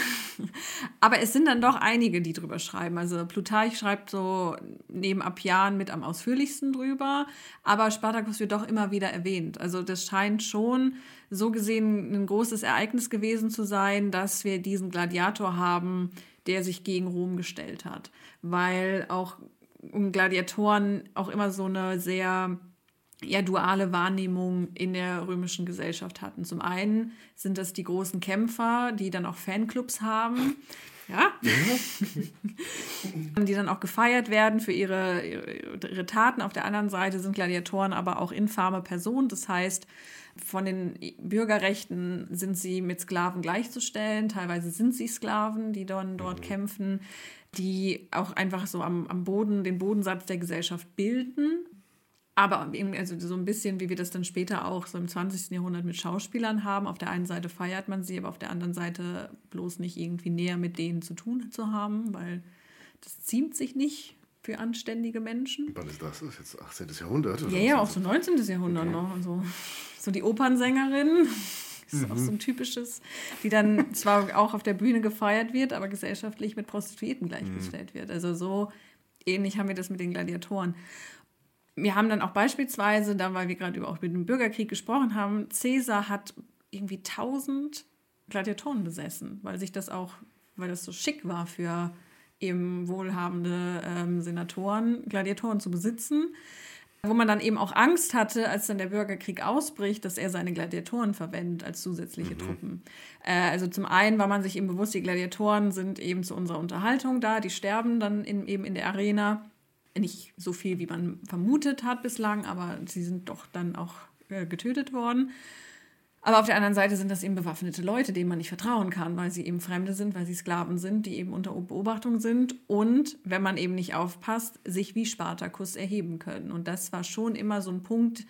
Aber es sind dann doch einige, die drüber schreiben. Also Plutarch schreibt so neben Appian mit am ausführlichsten drüber, aber Spartacus wird doch immer wieder erwähnt. Also das scheint schon so gesehen ein großes Ereignis gewesen zu sein, dass wir diesen Gladiator haben, der sich gegen Rom gestellt hat. Weil auch um Gladiatoren auch immer so eine sehr ja, duale Wahrnehmung in der römischen Gesellschaft hatten. Zum einen sind das die großen Kämpfer, die dann auch Fanclubs haben, ja, die dann auch gefeiert werden für ihre, ihre, Taten. Auf der anderen Seite sind Gladiatoren aber auch infame Personen. Das heißt, von den Bürgerrechten sind sie mit Sklaven gleichzustellen. Teilweise sind sie Sklaven, die dann dort kämpfen, die auch einfach so am, am Boden, den Bodensatz der Gesellschaft bilden. Aber eben, also so ein bisschen, wie wir das dann später auch so im 20. Jahrhundert mit Schauspielern haben. Auf der einen Seite feiert man sie, aber auf der anderen Seite bloß nicht irgendwie näher mit denen zu tun zu haben, weil das ziemt sich nicht für anständige Menschen. Wann ist das? Das ist jetzt 18. Jahrhundert? oder Ja, ja, auch so 19. Jahrhundert noch. Also, so die Opernsängerin ist auch so ein typisches, die dann zwar auch auf der Bühne gefeiert wird, aber gesellschaftlich mit Prostituierten gleichgestellt wird. Also so ähnlich haben wir das mit den Gladiatoren. Wir haben dann auch beispielsweise, da weil wir gerade über, auch über den Bürgerkrieg gesprochen haben, Caesar hat irgendwie 1000 Gladiatoren besessen, weil sich das auch, weil das so schick war für eben wohlhabende ähm, Senatoren, Gladiatoren zu besitzen. Wo man dann eben auch Angst hatte, als dann der Bürgerkrieg ausbricht, dass er seine Gladiatoren verwendet als zusätzliche Truppen. Äh, also zum einen war man sich eben bewusst, die Gladiatoren sind eben zu unserer Unterhaltung da, die sterben dann in, eben in der Arena. Nicht so viel, wie man vermutet hat bislang, aber sie sind doch dann auch äh, getötet worden. Aber auf der anderen Seite sind das eben bewaffnete Leute, denen man nicht vertrauen kann, weil sie eben Fremde sind, weil sie Sklaven sind, die eben unter Beobachtung sind und, wenn man eben nicht aufpasst, sich wie Spartacus erheben können. Und das war schon immer so ein Punkt,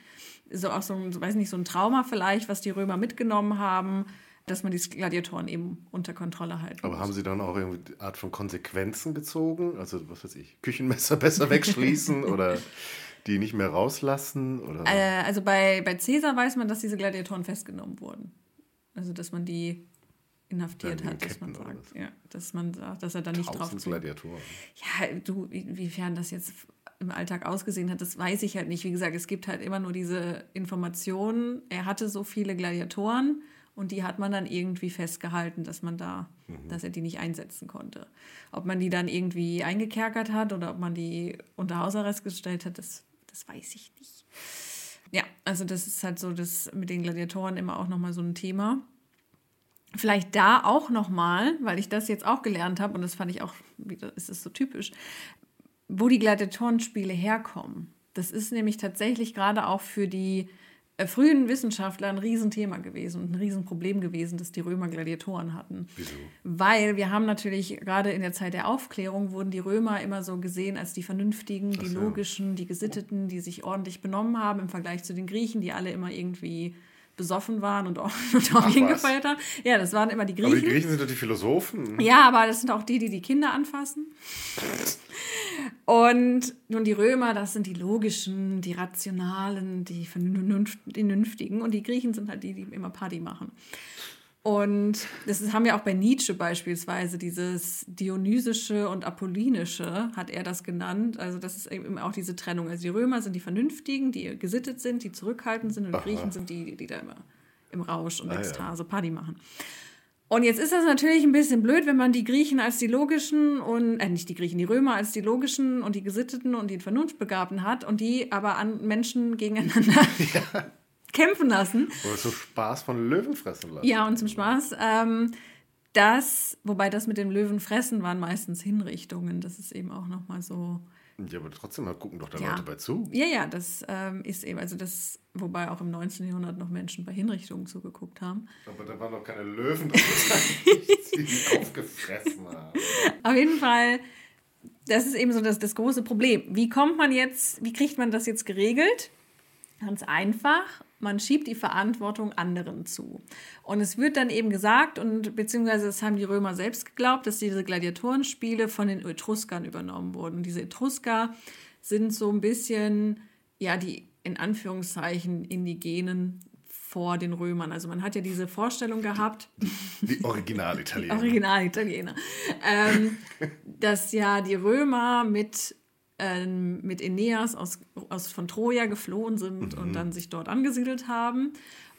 so auch so ein, weiß nicht, so ein Trauma vielleicht, was die Römer mitgenommen haben, dass man die Gladiatoren eben unter Kontrolle halten Aber muss. haben Sie dann auch irgendwie die Art von Konsequenzen gezogen? Also, was weiß ich, Küchenmesser besser wegschließen oder die nicht mehr rauslassen? Oder? Äh, also bei, bei Caesar weiß man, dass diese Gladiatoren festgenommen wurden. Also dass man die inhaftiert Ja, hat, dass man sagt. Ja, dass man sagt, dass er da nicht drauf. Gladiatoren. Ja, du, inwiefern das jetzt im Alltag ausgesehen hat, das weiß ich halt nicht. Wie gesagt, es gibt halt immer nur diese Informationen. Er hatte so viele Gladiatoren Und die hat man dann irgendwie festgehalten, dass man da, mhm. dass er die nicht einsetzen konnte. Ob man die dann irgendwie eingekerkert hat oder ob man die unter Hausarrest gestellt hat, das, das weiß ich nicht. Ja, also das ist halt so das mit den Gladiatoren immer auch nochmal so ein Thema. Vielleicht da auch nochmal, weil ich das jetzt auch gelernt habe und das fand ich auch, wieder ist es so typisch, wo die Gladiatorenspiele herkommen. Das ist nämlich tatsächlich gerade auch für die frühen Wissenschaftler ein Riesenthema gewesen und ein Riesenproblem gewesen, dass die Römer Gladiatoren hatten. Wieso? Weil wir haben natürlich gerade in der Zeit der Aufklärung wurden die Römer immer so gesehen als die Vernünftigen, die so. Logischen, die Gesitteten, die sich ordentlich benommen haben im Vergleich zu den Griechen, die alle immer irgendwie besoffen waren und, auch, und Orgien gefeiert haben. Ja, das waren immer die Griechen. Aber die Griechen sind doch die Philosophen. Ja, aber das sind auch die, die die Kinder anfassen. Und nun die Römer, das sind die logischen, die rationalen, die vernünftigen. Und die Griechen sind halt die, die immer Party machen. Und das haben wir auch bei Nietzsche beispielsweise, dieses Dionysische und Apollinische, hat er das genannt. Also das ist eben auch diese Trennung. Also die Römer sind die Vernünftigen, die gesittet sind, die zurückhaltend sind und die Griechen sind die, die da immer im Rausch und ah, Ekstase ja. Party machen. Und jetzt ist das natürlich ein bisschen blöd, wenn man die Griechen als die logischen und, äh, nicht die Griechen, die Römer als die logischen und die Gesitteten und die Vernunftbegabten hat und die aber an Menschen gegeneinander ja. Kämpfen lassen. Oder so Spaß von Löwen fressen lassen. Ja, und zum Spaß. Ähm, das, wobei das mit dem Löwenfressen waren meistens Hinrichtungen. Das ist eben auch nochmal so ja, aber trotzdem da gucken doch da ja. Leute bei zu. Ja, ja, das ähm, ist eben, also das, wobei auch im 19. Jahrhundert noch Menschen bei Hinrichtungen zugeguckt haben. Aber da waren noch keine Löwen, die aufgefressen haben. Auf jeden Fall, das ist eben so das, das große Problem. Wie kommt man jetzt, wie kriegt man das jetzt geregelt? Ganz einfach, man schiebt die Verantwortung anderen zu. Und es wird dann eben gesagt, und beziehungsweise das haben die Römer selbst geglaubt, dass diese Gladiatorenspiele von den Etruskern übernommen wurden. Diese Etrusker sind so ein bisschen, ja, die in Anführungszeichen Indigenen vor den Römern. Also man hat ja diese Vorstellung gehabt. Die Originalitaliener. Die Originalitaliener. ähm, dass ja die Römer mit ähm, mit Aeneas aus, aus, von Troja geflohen sind mhm. und dann sich dort angesiedelt haben.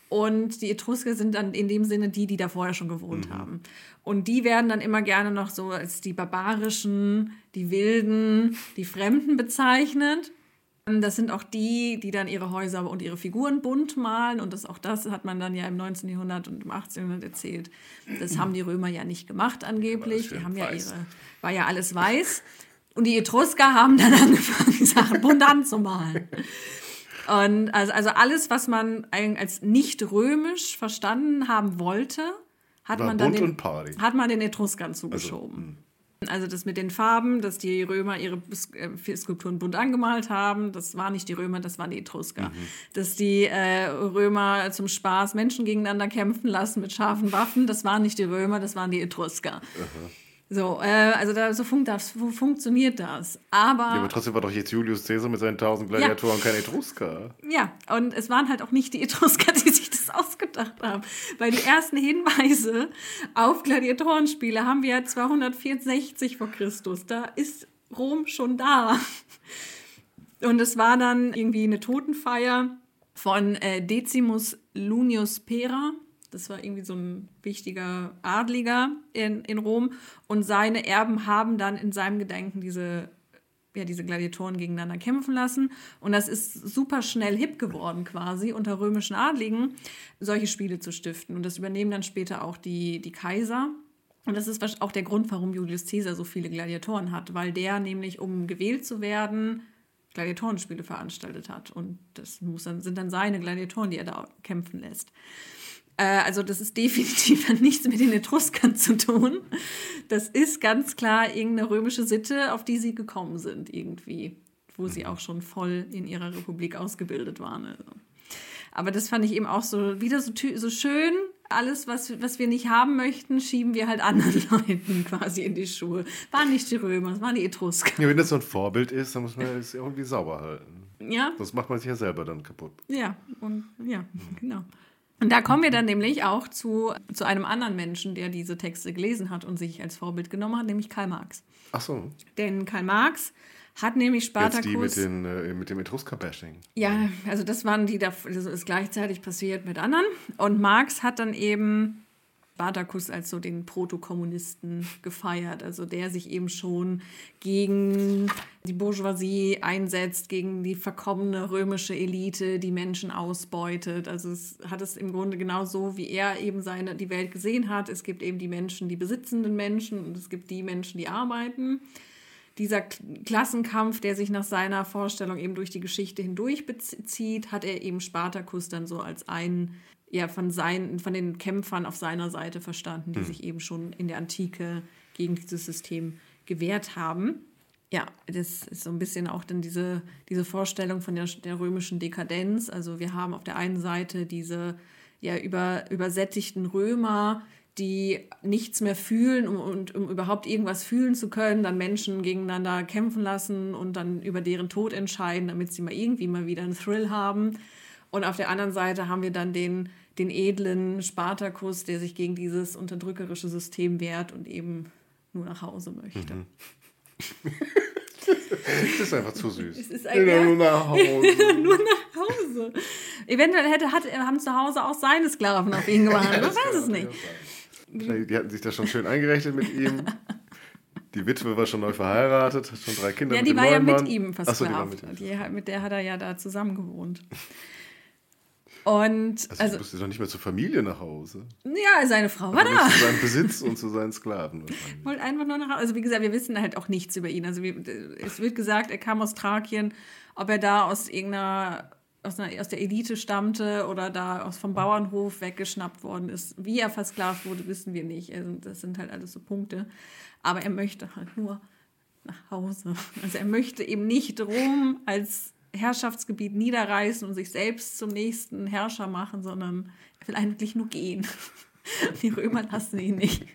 Und die Etrusker sind dann in dem Sinne die, die da vorher schon gewohnt mhm. haben. Und die werden dann immer gerne noch so als die barbarischen, die wilden, die Fremden bezeichnet. Das sind auch die, die dann ihre Häuser und ihre Figuren bunt malen. Und das, auch das hat man dann ja im 19. Jahrhundert und im 18. Jahrhundert erzählt. Das haben die Römer ja nicht gemacht angeblich. Die haben ja ihre, war ja alles weiß. Und die Etrusker haben dann angefangen, Sachen bunt anzumalen. Und also, also alles, was man als nicht römisch verstanden haben wollte, hat man dann den, hat man den Etruskern zugeschoben. Also, also, das mit den Farben, dass die Römer ihre äh, Skulpturen bunt angemalt haben, das waren nicht die Römer, das waren die Etrusker. Mhm. Dass die äh, Römer zum Spaß Menschen gegeneinander kämpfen lassen mit scharfen Waffen, das waren nicht die Römer, das waren die Etrusker. Aha. So, äh, also da, so, funkt das, funktioniert das. Aber, ja, aber trotzdem war doch jetzt Julius Caesar mit seinen tausend Gladiatoren ja. kein Etrusker. Ja, und es waren halt auch nicht die Etrusker, die sich das ausgedacht haben. Weil die ersten Hinweise auf Gladiatorenspiele haben wir 264 vor Christus. Da ist Rom schon da. Und es war dann irgendwie eine Totenfeier von äh, Decimus Lunius Pera das war irgendwie so ein wichtiger Adliger in, in Rom. Und seine Erben haben dann in seinem Gedenken diese, ja, diese Gladiatoren gegeneinander kämpfen lassen. Und das ist super schnell hip geworden, quasi unter römischen Adligen, solche Spiele zu stiften. Und das übernehmen dann später auch die, die Kaiser. Und das ist auch der Grund, warum Julius Caesar so viele Gladiatoren hat, weil der nämlich, um gewählt zu werden, Gladiatorenspiele veranstaltet hat. Und das muss dann, sind dann seine Gladiatoren, die er da kämpfen lässt. Äh, also das ist definitiv nichts mit den Etruskern zu tun. Das ist ganz klar irgendeine römische Sitte, auf die sie gekommen sind irgendwie, wo sie auch schon voll in ihrer Republik ausgebildet waren. Also. Aber das fand ich eben auch so wieder so, so schön. Alles, was, was wir nicht haben möchten, schieben wir halt anderen Leuten quasi in die Schuhe. Waren nicht die Römer, es waren die Etrusker. Ja, wenn das so ein Vorbild ist, dann muss man es irgendwie sauber halten. Ja. Das macht man sich ja selber dann kaputt. Ja, und ja, genau. Und da kommen wir dann nämlich auch zu, zu einem anderen Menschen, der diese Texte gelesen hat und sich als Vorbild genommen hat, nämlich Karl Marx. Ach so. Denn Karl Marx hat nämlich Spartacus. Jetzt die mit, den, äh, mit dem Etrusker-Bashing. Ja, also das waren die, das ist gleichzeitig passiert mit anderen. Und Marx hat dann eben Spartacus als so den Protokommunisten gefeiert, also der sich eben schon gegen die Bourgeoisie einsetzt, gegen die verkommene römische Elite, die Menschen ausbeutet. Also es hat es im Grunde genau so, wie er eben seine, die Welt gesehen hat. Es gibt eben die Menschen, die besitzenden Menschen und es gibt die Menschen, die arbeiten dieser Klassenkampf, der sich nach seiner Vorstellung eben durch die Geschichte hindurch bezieht, hat er eben Spartacus dann so als einen ja, von, seinen, von den Kämpfern auf seiner Seite verstanden, die hm. sich eben schon in der Antike gegen dieses System gewehrt haben. Ja, das ist so ein bisschen auch dann diese, diese Vorstellung von der, der römischen Dekadenz. Also wir haben auf der einen Seite diese ja, über, übersättigten Römer, die nichts mehr fühlen um, und um überhaupt irgendwas fühlen zu können, dann Menschen gegeneinander kämpfen lassen und dann über deren Tod entscheiden, damit sie mal irgendwie mal wieder einen Thrill haben. Und auf der anderen Seite haben wir dann den, den edlen Spartakus, der sich gegen dieses unterdrückerische System wehrt und eben nur nach Hause möchte. Mhm. Das ist einfach zu süß. Es ist ein, ja, nur nach Hause. nur nach Hause. Eventuell hätte, hat, haben zu Hause auch seine Sklaven auf ihn gewartet. Man weiß es nicht. Die hatten sich da schon schön eingerechnet mit ihm. Die Witwe war schon neu verheiratet, hat schon drei Kinder. Ja, die war ja mit ihm versklavt. So, die war mit, ihm. Die, mit der hat er ja da zusammen gewohnt. Und also, also musste doch nicht mehr zur Familie nach Hause. Ja, seine Frau war da. Zu seinem Besitz und zu seinen Sklaven. Wollte einfach nur nach Hause. Also wie gesagt, wir wissen halt auch nichts über ihn. Also es wird gesagt, er kam aus Thrakien. Ob er da aus irgendeiner aus, einer, aus der Elite stammte oder da aus vom Bauernhof weggeschnappt worden ist. Wie er versklavt wurde, wissen wir nicht. Also das sind halt alles so Punkte. Aber er möchte halt nur nach Hause. Also er möchte eben nicht Rom als Herrschaftsgebiet niederreißen und sich selbst zum nächsten Herrscher machen, sondern er will eigentlich nur gehen. Die Römer lassen ihn nicht.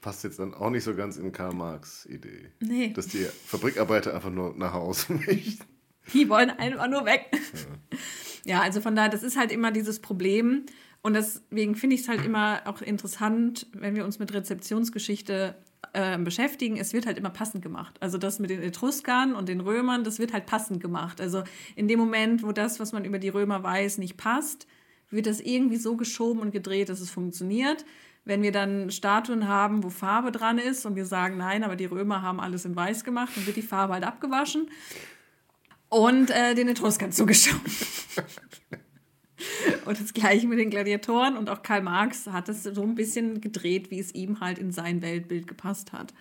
Passt jetzt dann auch nicht so ganz in Karl Marx Idee. Nee. Dass die Fabrikarbeiter einfach nur nach Hause möchten. Die wollen einfach nur weg. Ja. ja, also von daher, das ist halt immer dieses Problem. Und deswegen finde ich es halt immer auch interessant, wenn wir uns mit Rezeptionsgeschichte äh, beschäftigen, es wird halt immer passend gemacht. Also das mit den Etruskern und den Römern, das wird halt passend gemacht. Also in dem Moment, wo das, was man über die Römer weiß, nicht passt, wird das irgendwie so geschoben und gedreht, dass es funktioniert. Wenn wir dann Statuen haben, wo Farbe dran ist und wir sagen, nein, aber die Römer haben alles in weiß gemacht, dann wird die Farbe halt abgewaschen und äh, den Etruskern zugeschoben. Und das gleiche mit den Gladiatoren und auch Karl Marx hat es so ein bisschen gedreht, wie es ihm halt in sein Weltbild gepasst hat.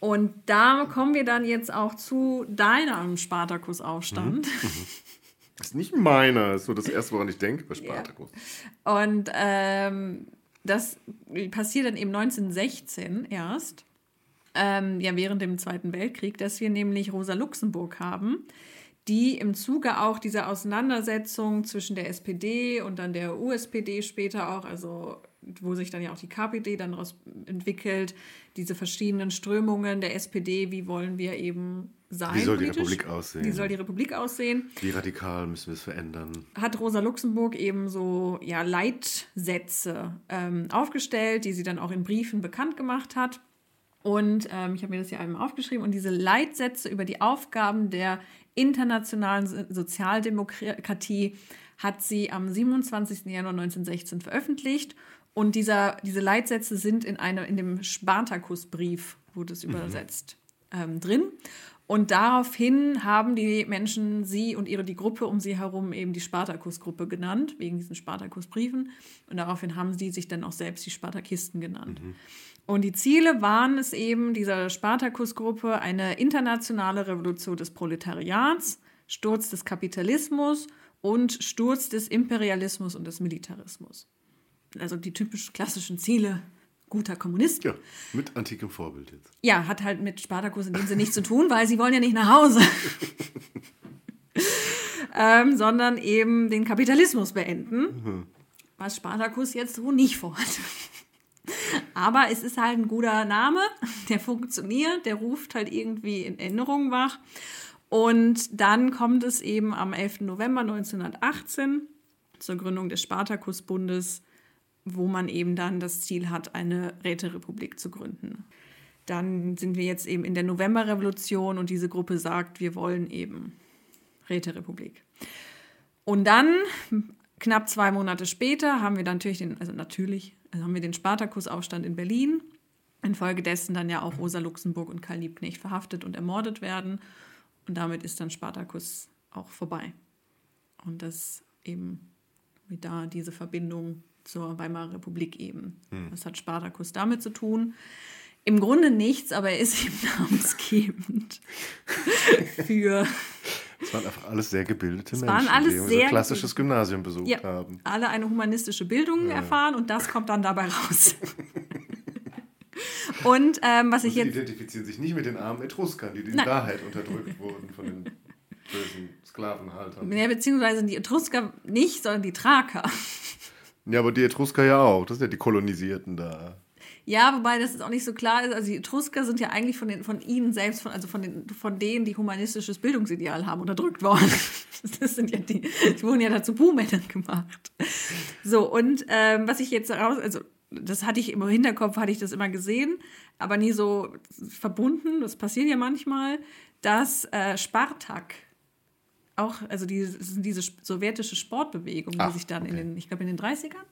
Und da kommen wir dann jetzt auch zu deinem Spartakus-Aufstand. Mhm. mhm. Das ist nicht meiner, das ist so das Erste, woran ich denke bei Spartakus. Ja. Und ähm, das passiert dann eben 1916 erst, ähm, ja während dem Zweiten Weltkrieg, dass wir nämlich Rosa Luxemburg haben, die im Zuge auch dieser Auseinandersetzung zwischen der SPD und dann der USPD später auch, also wo sich dann ja auch die KPD dann daraus entwickelt, diese verschiedenen Strömungen der SPD, wie wollen wir eben sein? Wie soll politisch? die Republik aussehen? Wie soll die Republik aussehen? Wie radikal müssen wir es verändern? Hat Rosa Luxemburg eben so ja, Leitsätze ähm, aufgestellt, die sie dann auch in Briefen bekannt gemacht hat. Und ähm, ich habe mir das hier einmal aufgeschrieben. Und diese Leitsätze über die Aufgaben der internationalen Sozialdemokratie hat sie am 27. Januar 1916 veröffentlicht. Und dieser, diese Leitsätze sind in, eine, in dem Spartakusbrief, wurde es mhm. übersetzt, ähm, drin. Und daraufhin haben die Menschen sie und ihre die Gruppe um sie herum eben die Spartakusgruppe genannt, wegen diesen Spartakusbriefen. Und daraufhin haben sie sich dann auch selbst die Spartakisten genannt. Mhm. Und die Ziele waren es eben dieser Spartakusgruppe, eine internationale Revolution des Proletariats, Sturz des Kapitalismus und Sturz des Imperialismus und des Militarismus. Also die typisch klassischen Ziele guter Kommunist. Ja, mit antikem Vorbild jetzt. Ja, hat halt mit Spartakus in dem Sinne nichts zu tun, weil sie wollen ja nicht nach Hause. ähm, sondern eben den Kapitalismus beenden, mhm. was Spartakus jetzt so nicht vorhat. Aber es ist halt ein guter Name, der funktioniert, der ruft halt irgendwie in Erinnerung wach. Und dann kommt es eben am 11. November 1918 zur Gründung des Spartakusbundes, wo man eben dann das Ziel hat, eine Räterepublik zu gründen. Dann sind wir jetzt eben in der Novemberrevolution und diese Gruppe sagt, wir wollen eben Räterepublik. Und dann, knapp zwei Monate später, haben wir dann natürlich den, also natürlich, also haben wir den Spartakusaufstand in Berlin. Infolgedessen dann ja auch Rosa Luxemburg und Karl Liebknecht verhaftet und ermordet werden. Und damit ist dann Spartakus auch vorbei. Und das eben wie da diese Verbindung zur Weimarer Republik eben. Hm. Was hat Spartakus damit zu tun? Im Grunde nichts, aber er ist eben namensgebend für. Es waren einfach alles sehr gebildete Menschen, waren alles die sehr ein klassisches Gymnasium besucht ja, haben. Alle eine humanistische Bildung ja. erfahren und das kommt dann dabei raus. und ähm, was und ich jetzt. Die identifizieren sich nicht mit den armen Etruskern, die in Wahrheit unterdrückt wurden von den bösen Sklavenhaltern. Ja, beziehungsweise die Etrusker nicht, sondern die Thraker. Ja, aber die Etrusker ja auch. Das sind ja die Kolonisierten da. Ja, wobei das ist auch nicht so klar ist. Also die Etrusker sind ja eigentlich von, den, von ihnen selbst, von, also von, den, von denen, die humanistisches Bildungsideal haben, unterdrückt worden. Das sind ja die, die wurden ja dazu Buhmännern gemacht. So, und ähm, was ich jetzt raus, also das hatte ich im Hinterkopf, hatte ich das immer gesehen, aber nie so verbunden, das passiert ja manchmal, dass äh, Spartak auch, also die, diese sowjetische Sportbewegung, die Ach, sich dann okay. in den, ich glaube in den 30ern,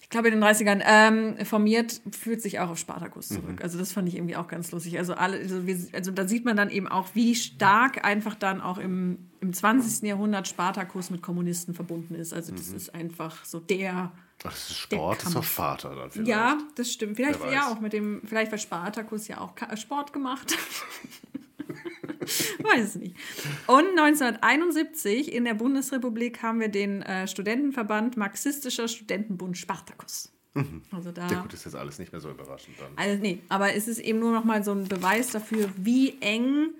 ich glaube in den 30ern ähm, formiert, führt sich auch auf Spartakus zurück. Mhm. Also das fand ich irgendwie auch ganz lustig. Also, alle, also, wir, also da sieht man dann eben auch, wie stark einfach dann auch im, im 20. Jahrhundert Spartakus mit Kommunisten verbunden ist. Also das mhm. ist einfach so der Ach, das ist Sport ist doch Vater dann vielleicht. Ja, das stimmt. Vielleicht ja auch mit dem, vielleicht weil Spartakus ja auch Sport gemacht. Weiß es nicht. Und 1971 in der Bundesrepublik haben wir den äh, Studentenverband Marxistischer Studentenbund Spartacus. Mhm. Also da, ja gut, ist jetzt alles nicht mehr so überraschend dann. Also nee, aber es ist eben nur noch mal so ein Beweis dafür, wie eng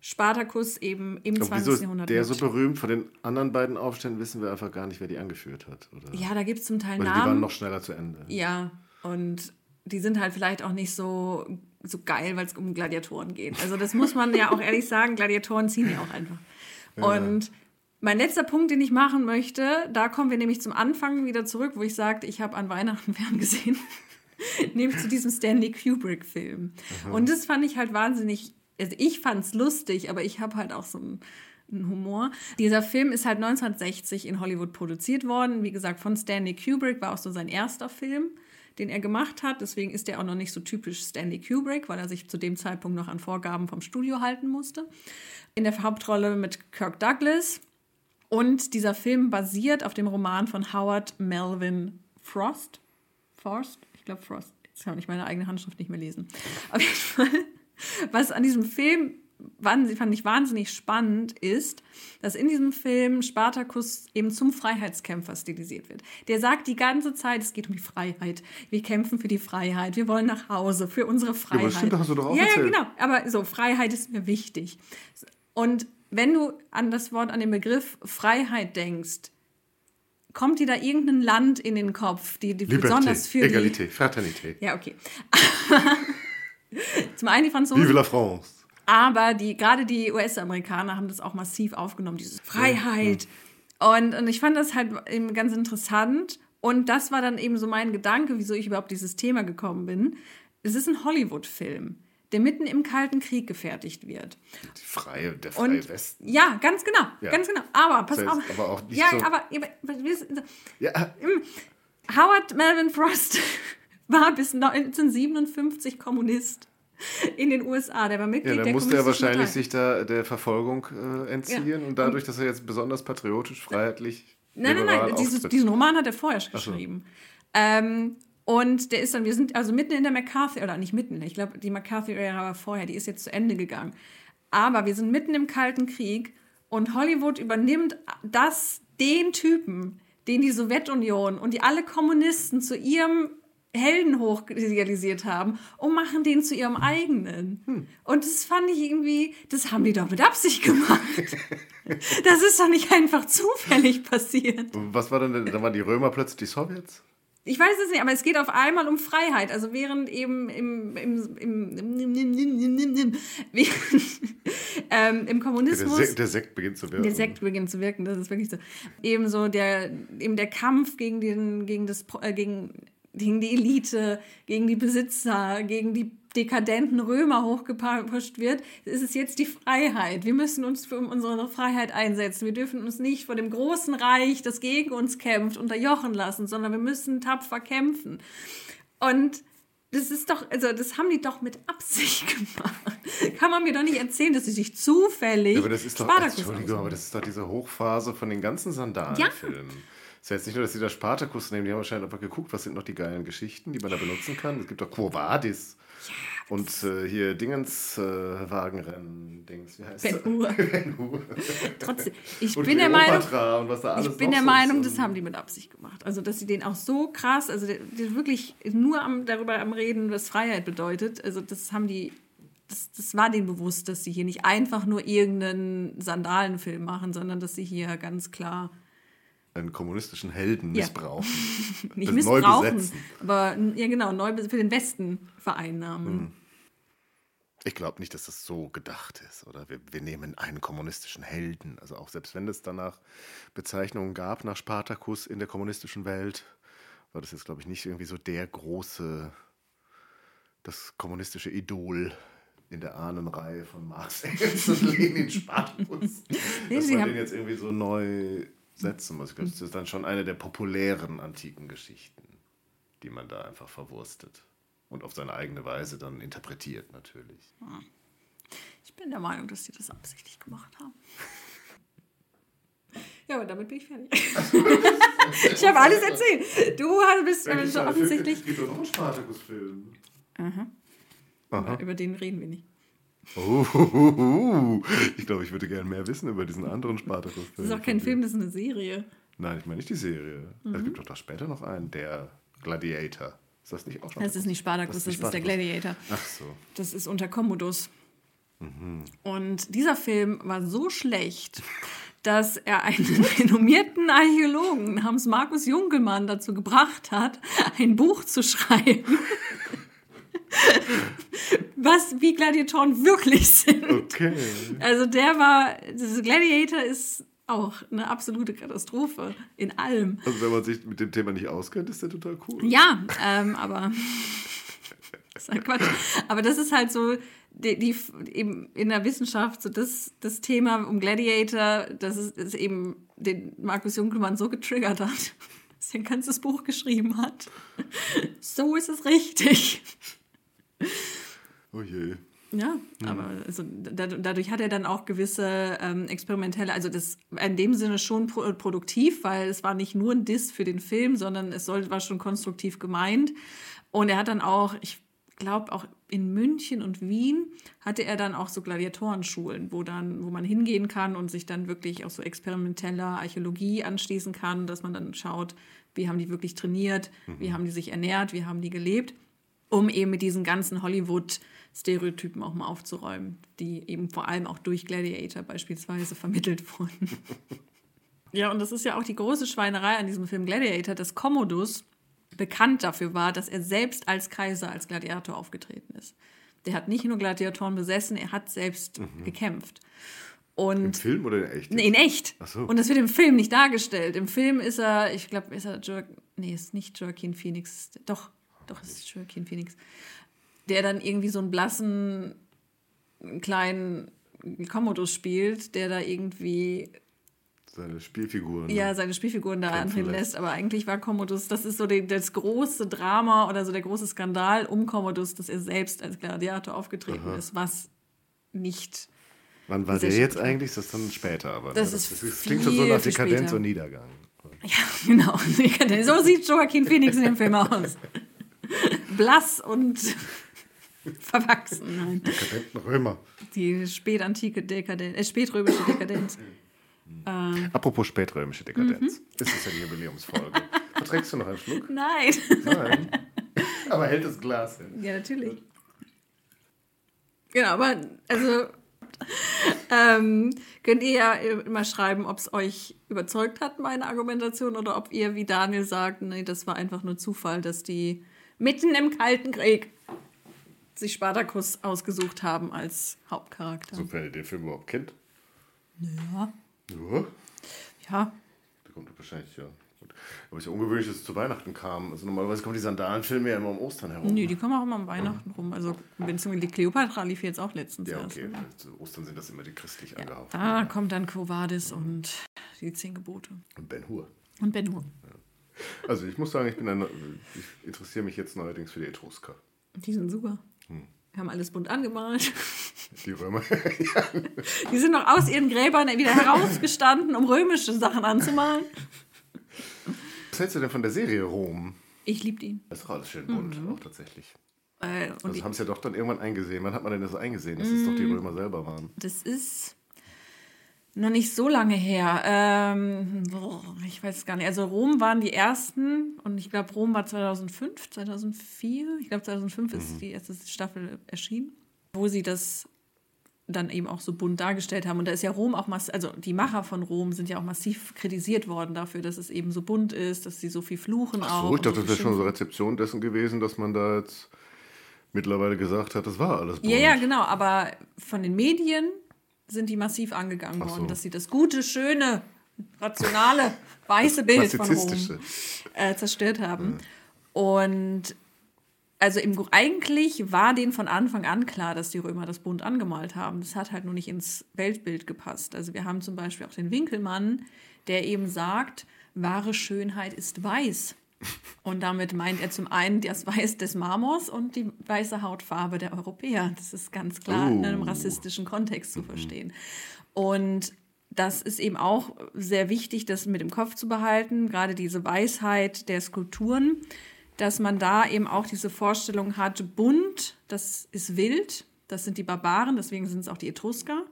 Spartacus eben im aber 20. Wieso Jahrhundert der wird. so berühmt? Von den anderen beiden Aufständen wissen wir einfach gar nicht, wer die angeführt hat. Oder? Ja, da gibt es zum Teil Namen. Die waren noch schneller zu Ende. Ja, und die sind halt vielleicht auch nicht so so geil, weil es um Gladiatoren geht. Also das muss man ja auch ehrlich sagen, Gladiatoren ziehen ja auch einfach. Ja. Und mein letzter Punkt, den ich machen möchte, da kommen wir nämlich zum Anfang wieder zurück, wo ich sagte, ich habe an Weihnachten ferngesehen, nämlich zu diesem Stanley Kubrick-Film. Und das fand ich halt wahnsinnig, also ich fand es lustig, aber ich habe halt auch so einen Humor. Dieser Film ist halt 1960 in Hollywood produziert worden, wie gesagt, von Stanley Kubrick, war auch so sein erster Film den er gemacht hat. Deswegen ist er auch noch nicht so typisch Stanley Kubrick, weil er sich zu dem Zeitpunkt noch an Vorgaben vom Studio halten musste. In der Hauptrolle mit Kirk Douglas. Und dieser Film basiert auf dem Roman von Howard Melvin Frost. Forst? Ich glaube Frost. Jetzt kann ich meine eigene Handschrift nicht mehr lesen. Auf jeden Fall, was an diesem Film fand ich wahnsinnig spannend, ist, dass in diesem Film Spartacus eben zum Freiheitskämpfer stilisiert wird. Der sagt die ganze Zeit, es geht um die Freiheit. Wir kämpfen für die Freiheit. Wir wollen nach Hause, für unsere Freiheit. Ja, aber stimmt, hast du doch auch ja, ja, genau. Aber so, Freiheit ist mir wichtig. Und wenn du an das Wort, an den Begriff Freiheit denkst, kommt dir da irgendein Land in den Kopf, die, die Liberté, besonders für Egalité, die... Fraternité. Ja, okay. Zum einen die Franzosen... Vive la France. Aber die, gerade die US-Amerikaner haben das auch massiv aufgenommen, diese Freiheit. Und, und ich fand das halt eben ganz interessant. Und das war dann eben so mein Gedanke, wieso ich überhaupt dieses Thema gekommen bin. Es ist ein Hollywood-Film, der mitten im Kalten Krieg gefertigt wird. Die freie, der freie und, Westen. Ja, ganz genau, ja. ganz genau. Aber pass das heißt, auf. Aber auch nicht ja, so aber, aber ja. Howard Melvin Frost war bis 1957 Kommunist in den USA. Der war Mitglied ja, der musste er wahrscheinlich Partei. sich da der Verfolgung äh, entziehen ja. und dadurch, dass er jetzt besonders patriotisch, freiheitlich. Nein, nein, nein, dieses, diesen Roman hat er vorher schon geschrieben. Ähm, und der ist dann, wir sind also mitten in der McCarthy, oder nicht mitten, ich glaube, die McCarthy-Ära war vorher, die ist jetzt zu Ende gegangen. Aber wir sind mitten im Kalten Krieg und Hollywood übernimmt das, den Typen, den die Sowjetunion und die alle Kommunisten zu ihrem Helden hochidealisiert haben und machen den zu ihrem eigenen. Hm. Und das fand ich irgendwie, das haben die doch mit Absicht gemacht. das ist doch nicht einfach zufällig passiert. Was war denn, da waren die Römer plötzlich die Sowjets? Ich weiß es nicht, aber es geht auf einmal um Freiheit. Also während eben im, im, im, im, ähm, im Kommunismus. Der Sekt, der Sekt, beginnt zu wirken. Der Sekt beginnt zu wirken, das ist wirklich so. Ebenso der, eben der Kampf gegen, den, gegen, das, äh, gegen gegen die Elite, gegen die Besitzer, gegen die dekadenten Römer hochgepusht wird, ist es jetzt die Freiheit. Wir müssen uns für unsere Freiheit einsetzen. Wir dürfen uns nicht vor dem großen Reich, das gegen uns kämpft, unterjochen lassen, sondern wir müssen tapfer kämpfen. Und das ist doch, also das haben die doch mit Absicht gemacht. Kann man mir doch nicht erzählen, dass sie sich zufällig. Ja, aber das ist doch, Spartacus Entschuldigung, aber das ist doch diese Hochphase von den ganzen Sandalenfilmen. Es ist ja jetzt nicht nur, dass sie da Spartacus nehmen, die haben wahrscheinlich einfach geguckt, was sind noch die geilen Geschichten, die man da benutzen kann. Es gibt doch Quo Vadis. Und äh, hier Dingens äh, Wagenrennen, Dings, wie heißt Ben Hur. Ben Hur. Trotzdem, ich bin der Meinung, da ich bin der Meinung, das haben die mit Absicht gemacht. Also, dass sie den auch so krass, also der, der wirklich nur am, darüber am Reden, was Freiheit bedeutet. Also, das haben die, das, das war denen bewusst, dass sie hier nicht einfach nur irgendeinen Sandalenfilm machen, sondern dass sie hier ganz klar einen kommunistischen Helden Ja. missbrauchen. nicht neu missbrauchen, besetzen. aber ja genau, neu für den Westen vereinnahmen. Ich glaube nicht, dass das so gedacht ist. Oder wir, wir nehmen einen kommunistischen Helden. Also auch selbst wenn es danach Bezeichnungen gab nach Spartacus in der kommunistischen Welt, war das jetzt, glaube ich, nicht irgendwie so der große, das kommunistische Idol in der Ahnenreihe von Marx, Engels und Lenin Spartacus. Dass man den jetzt irgendwie so neu setzen muss. Ich glaube, das ist dann schon eine der populären antiken Geschichten, die man da einfach verwurstet. Und auf seine eigene Weise dann interpretiert, natürlich. Ich bin der Meinung, dass sie das absichtlich gemacht haben. Ja, aber damit bin ich fertig. ich habe alles erzählt. Du bist so offensichtlich. Es gibt doch noch einen Spartacus-Film. Über den reden wir nicht. Oh, ich glaube, ich würde gerne mehr wissen über diesen anderen Spartacus-Film. Das ist auch kein Film, das ist eine Serie. Nein, ich meine nicht die Serie. Mhm. Es gibt doch da später noch einen, der Gladiator. Ist das nicht auch schon? Das ist nicht Spartacus, das, nicht ist der Spartacus. Gladiator. Ach so. Das ist unter Commodus. Und dieser Film war so schlecht, dass er einen renommierten Archäologen namens Markus Junkelmann dazu gebracht hat, ein Buch zu schreiben, was wie Gladiatoren wirklich sind. Okay. Also der war, das Gladiator ist auch eine absolute Katastrophe in allem. Also wenn man sich mit dem Thema nicht auskennt, ist der total cool. Ja, ähm, aber das ist halt Quatsch. Aber das ist halt so die, die eben in der Wissenschaft so das, das Thema um Gladiator, dass es, es eben den Markus Junkelmann so getriggert hat, dass er ein ganzes Buch geschrieben hat. So ist es richtig. Oh je. Ja, aber also, da, dadurch hat er dann auch gewisse ähm, experimentelle, also das in dem Sinne schon pro, produktiv, weil es war nicht nur ein Diss für den Film, sondern es soll, war schon konstruktiv gemeint. Und er hat dann auch, ich glaube auch in München und Wien hatte er dann auch so Gladiatorenschulen, wo dann, wo man hingehen kann und sich dann wirklich auch so experimenteller Archäologie anschließen kann, dass man dann schaut, wie haben die wirklich trainiert, wie haben die sich ernährt, wie haben die gelebt um eben mit diesen ganzen Hollywood-Stereotypen auch mal aufzuräumen, die eben vor allem auch durch Gladiator beispielsweise vermittelt wurden. ja, und das ist ja auch die große Schweinerei an diesem Film Gladiator, dass Commodus bekannt dafür war, dass er selbst als Kaiser, als Gladiator aufgetreten ist. Der hat nicht nur Gladiatoren besessen, er hat selbst gekämpft. Und Im Film oder in echt? Nee, in echt. Ach so. Und das wird im Film nicht dargestellt. Im Film ist er, ich glaube, ist er jo nee, ist nicht Joaquin Phoenix. Doch, doch, es ist Joaquin Phoenix. Der dann irgendwie so einen blassen kleinen Commodus spielt, der da irgendwie Seine Spielfiguren. ja seine Spielfiguren da antreten lässt. Aber eigentlich war Commodus, das ist so die, das große Drama oder so der große Skandal um Commodus, dass er selbst als Gladiator aufgetreten ist, was nicht Wann war der jetzt eigentlich? Das ist dann später, aber Das ne? ist das klingt schon so nach Dekadenz und Niedergang. Ja, genau. So sieht Joaquin Phoenix in dem Film aus. Blass und verwachsen. Nein. Dekadenten Römer. Die spätantike Dekadenz, äh, spätrömische Dekadenz. Apropos spätrömische Dekadenz. Mhm. Das ist ja die Jubiläumsfolge. Verträgst du noch einen Schluck? Nein. Nein. Aber hält das Glas hin. Ja, natürlich. Genau, aber also ähm, könnt ihr ja immer schreiben, ob es euch überzeugt hat, meine Argumentation, oder ob ihr, wie Daniel sagt, nee, das war einfach nur Zufall, dass die mitten im Kalten Krieg sich Spartacus ausgesucht haben als Hauptcharakter. Sofern ihr den Film überhaupt kennt. Ja. Ja. Ja, Der kommt wahrscheinlich ja Aber es ist ja ungewöhnlich, dass es zu Weihnachten kam. Also normalerweise kommen die Sandalenfilme ja immer um Ostern herum. Nee, die kommen auch immer um Weihnachten rum. Also beziehungsweise die Kleopatra lief jetzt auch letztens ja, erst. okay. Zu Ostern sind das immer die christlich angehauchten. Da kommt dann Quo Vadis und die Zehn Gebote. Und Ben Hur. Und Ben Hur. Also ich muss sagen, ich, bin ein, ich interessiere mich jetzt neuerdings für die Etrusker. Die sind super. Hm. Wir haben alles bunt angemalt. Die Römer. Die sind noch aus ihren Gräbern wieder herausgestanden, um römische Sachen anzumalen. Was hältst du denn von der Serie Rom? Ich liebe die. Das ist doch alles schön bunt, auch tatsächlich. Äh, und Also haben es ja doch dann irgendwann eingesehen. Wann hat man denn das eingesehen, dass es doch die Römer selber waren? das ist noch nicht so lange her. Ähm, ich weiß es gar nicht. Also Rom waren die ersten und ich glaube, Rom war 2005, 2004. Ich glaube, 2005 ist die erste Staffel erschienen, wo sie das dann eben auch so bunt dargestellt haben. Und da ist ja Rom auch massiv, also die Macher von Rom sind ja auch massiv kritisiert worden dafür, dass es eben so bunt ist, dass sie so viel fluchen auch. So, ich und dachte, so das wäre schon so Rezeption dessen gewesen, dass man da jetzt mittlerweile gesagt hat, das war alles bunt. Ja, ja, genau. Aber von den Medien sind die massiv angegangen so. worden, dass sie das gute, schöne, rationale, weiße Bild von. Rom äh, zerstört haben. Und also im, eigentlich war denen von Anfang an klar, dass die Römer das bunt angemalt haben. Das hat halt nur nicht ins Weltbild gepasst. Also wir haben zum Beispiel auch den Winkelmann, der eben sagt, wahre Schönheit ist weiß. Und damit meint er zum einen das Weiß des Marmors und die weiße Hautfarbe der Europäer. Das ist ganz klar in einem Oh. rassistischen Kontext zu verstehen. Und das ist eben auch sehr wichtig, das mit im Kopf zu behalten, gerade diese Weisheit der Skulpturen, dass man da eben auch diese Vorstellung hat, bunt, das ist wild, das sind die Barbaren, deswegen sind es auch die Etrusker.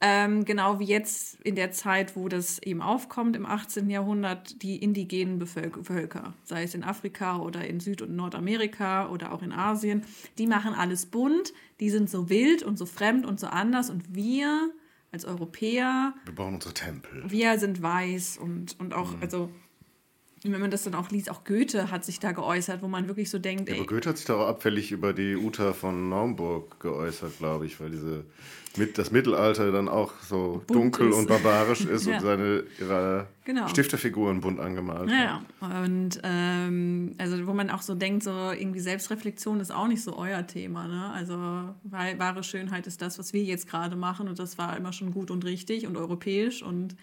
Ähm, genau wie jetzt in der Zeit, wo das eben aufkommt, im 18. Jahrhundert, die indigenen Bevölker, Völker, sei es in Afrika oder in Süd- und Nordamerika oder auch in Asien, die machen alles bunt, die sind so wild und so fremd und so anders und wir als Europäer, Wir bauen unsere Tempel. wir sind weiß und, und auch, also wenn man das dann auch liest, auch Goethe hat sich da geäußert, wo man wirklich so denkt, Aber ey, Goethe hat sich da auch abfällig über die Uta von Naumburg geäußert, glaube ich, weil diese mit, das Mittelalter dann auch so dunkel ist. und barbarisch ist Ja. und seine ihre Genau. Stifterfiguren bunt angemalt hat. Ja, ja. und ähm, also wo man auch so denkt, so irgendwie Selbstreflexion ist auch nicht so euer Thema, ne? Also wahre Schönheit ist das, was wir jetzt gerade machen und das war immer schon gut und richtig und europäisch und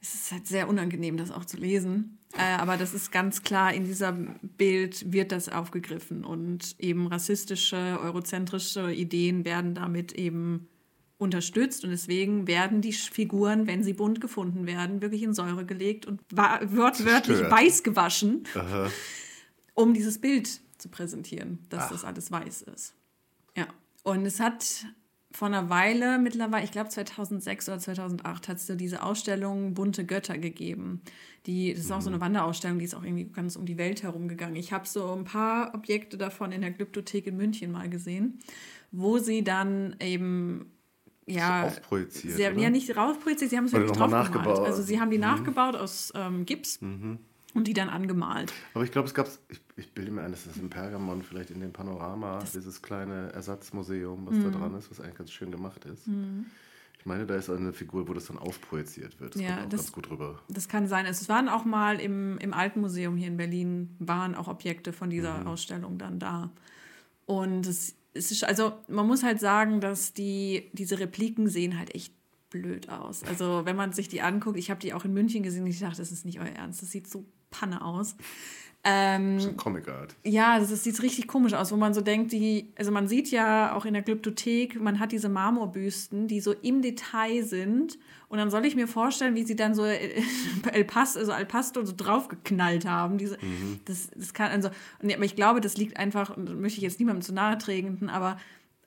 es ist halt sehr unangenehm, das auch zu lesen. Äh, aber das ist ganz klar, in diesem Bild wird das aufgegriffen und eben rassistische, eurozentrische Ideen werden damit eben unterstützt und deswegen werden die Figuren, wenn sie bunt gefunden werden, wirklich in Säure gelegt und wortwörtlich weiß gewaschen, Aha. um dieses Bild zu präsentieren, dass Ach. das alles weiß ist. Ja. Und es hat vor einer Weile, mittlerweile, ich glaube 2006 oder 2008, hat es so diese Ausstellung Bunte Götter gegeben. Die, das ist auch so eine Wanderausstellung, die ist auch irgendwie ganz um die Welt herumgegangen. Ich habe so ein paar Objekte davon in der Glyptothek in München mal gesehen, wo sie dann eben ja, aufprojiziert, Sehr, oder? ja, nicht rausprojiziert, sie haben es wirklich drauf nachgebaut. Also sie haben die nachgebaut aus ähm, Gips und die dann angemalt. Aber ich glaube, es gab, ich, ich bilde mir ein, dass das in Pergamon vielleicht in dem Panorama, dieses kleine Ersatzmuseum, was Mhm. da dran ist, was eigentlich ganz schön gemacht ist. Ich meine, da ist eine Figur, wo das dann aufprojiziert wird. Das Ja, kommt auch das- ganz gut rüber. Das kann sein. Es waren auch mal im, im Alten Museum hier in Berlin, waren auch Objekte von dieser Mhm. Ausstellung dann da. Und es, es ist, also man muss halt sagen, dass die, diese Repliken sehen halt echt blöd aus. Also wenn man sich die anguckt, ich habe die auch in München gesehen ich dachte, das ist nicht euer Ernst, das sieht so Panne aus. Ähm, So Comic Art. ja, das, das sieht richtig komisch aus, wo man so denkt, die, also man sieht ja auch in der Glyptothek, man hat diese Marmorbüsten, die so im Detail sind. Und dann soll ich mir vorstellen, wie sie dann so äh, El Pasto, also Al Pasto so draufgeknallt haben. Diese, das, das kann, also, aber ich glaube, das liegt einfach, und das möchte ich jetzt niemandem zu nahe treten, aber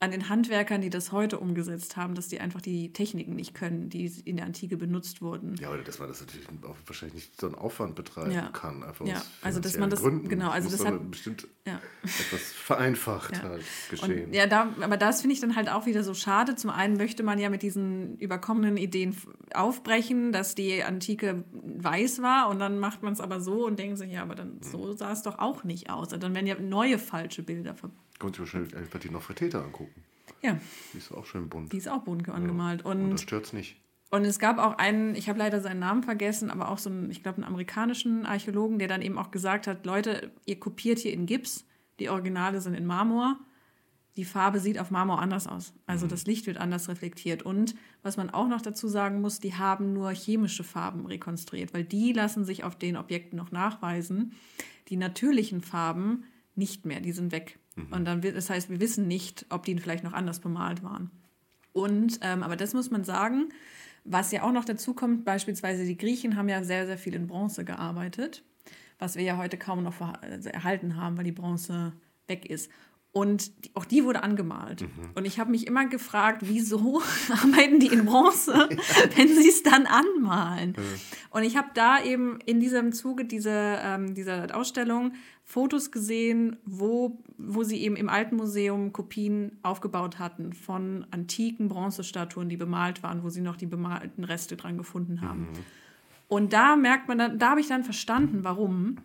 an den Handwerkern, die das heute umgesetzt haben, dass die einfach die Techniken nicht können, die in der Antike benutzt wurden. Ja, aber dass man das natürlich auch wahrscheinlich nicht so einen Aufwand betreiben Ja. kann. Einfach Ja, aus also, dass man das- Gründen. genau, also das dann hat- bestimmt Ja. etwas vereinfacht Ja. halt geschehen. Und ja, da, aber das finde ich dann halt auch wieder so schade. Zum einen möchte man ja mit diesen überkommenen Ideen aufbrechen, dass die Antike weiß war und dann macht man es aber so und denkt sich, ja, aber dann so sah es doch auch nicht aus. Und dann werden ja neue falsche Bilder. ver- Sich wahrscheinlich einfach die Nofretete angucken. Ja, Die ist auch schön bunt. die ist auch bunt angemalt. Und das Und stört es nicht. Und es gab auch einen, ich habe leider seinen Namen vergessen, aber auch so einen, ich glaube, einen amerikanischen Archäologen, der dann eben auch gesagt hat, Leute, ihr kopiert hier in Gips, die Originale sind in Marmor. Die Farbe sieht auf Marmor anders aus. Also das Licht wird anders reflektiert. Und was man auch noch dazu sagen muss, die haben nur chemische Farben rekonstruiert, weil die lassen sich auf den Objekten noch nachweisen. Die natürlichen Farben nicht mehr, die sind weg. Und dann das heißt, wir wissen nicht, ob die vielleicht noch anders bemalt waren. Und, ähm, aber das muss man sagen, was ja auch noch dazu kommt, beispielsweise die Griechen haben ja sehr, sehr viel in Bronze gearbeitet, was wir ja heute kaum noch also erhalten haben, weil die Bronze weg ist. Und auch die wurde angemalt. Und ich habe mich immer gefragt, wieso arbeiten die in Bronze, wenn sie es dann anmalen? Und ich habe da eben in diesem Zuge diese, ähm, dieser Ausstellung Fotos gesehen, wo, wo sie eben im Alten Museum Kopien aufgebaut hatten von antiken Bronzestatuen, die bemalt waren, wo sie noch die bemalten Reste dran gefunden haben. Und da merkt man, dann, da habe ich dann verstanden, warum.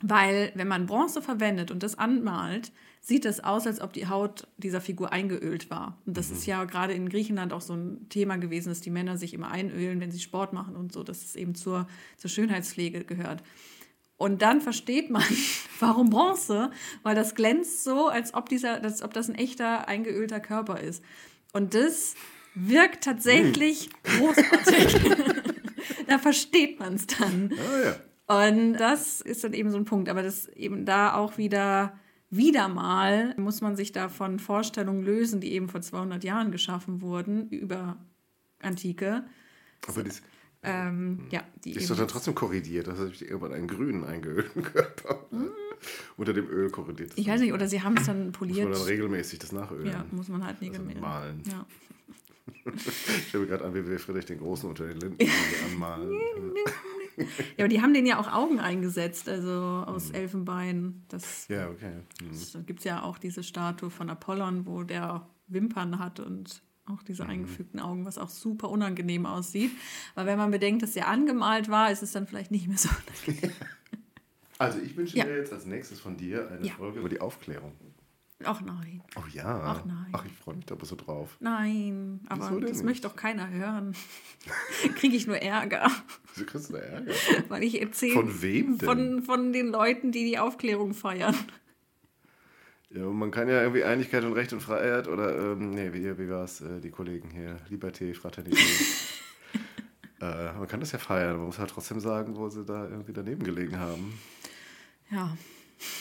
Weil, wenn man Bronze verwendet und das anmalt, sieht es aus, als ob die Haut dieser Figur eingeölt war. Und das ist ja gerade in Griechenland auch so ein Thema gewesen, dass die Männer sich immer einölen, wenn sie Sport machen und so, dass es eben zur, zur Schönheitspflege gehört. Und dann versteht man, warum Bronze, weil das glänzt so, als ob, dieser, als ob das ein echter eingeölter Körper ist. Und das wirkt tatsächlich großartig. da versteht man es dann. Ah, ja. Und das ist dann eben so ein Punkt. Aber das eben da auch wieder, wieder mal muss man sich da von Vorstellungen lösen, die eben vor 200 Jahren geschaffen wurden über Antike. Aber das Ähm, ja, die ist doch dann trotzdem korrigiert. Das heißt, irgendwann einen grünen eingeölten Körper. Unter dem Öl korrigiert. Mhm. Ich weiß nicht, oder sie haben es dann Muss poliert. man dann regelmäßig das nachölen. Ja, muss man halt Nägel Also malen. Ja. Ich stelle mir gerade an, wie wir Friedrich den Großen unter den Linden anmalen. ja, aber die haben denen ja auch Augen eingesetzt, also aus Elfenbein. Das, Ja, okay. Hm. das gibt es ja auch diese Statue von Apollon, wo der Wimpern hat und auch diese Mhm. eingefügten Augen, was auch super unangenehm aussieht. Aber wenn man bedenkt, dass der angemalt war, ist es dann vielleicht nicht mehr so. Also ich wünsche Ja. mir jetzt als nächstes von dir eine Ja. Folge über die Aufklärung. Ach nein, Oh ja. Ach nein. Ach, ich freue mich da aber so drauf. nein, aber das nicht? möchte doch keiner hören. Kriege ich nur Ärger, Wieso kriegst du da Ärger? weil ich erzähle Von wem denn? von, von den Leuten, die die Aufklärung feiern. Ja, man kann ja irgendwie Einigkeit und Recht und Freiheit oder, ähm, nee, wie, wie war es, äh, die Kollegen hier, Liberté, Fraternité. äh, man kann das ja feiern, aber man muss halt trotzdem sagen, wo sie da irgendwie daneben gelegen haben. Ja,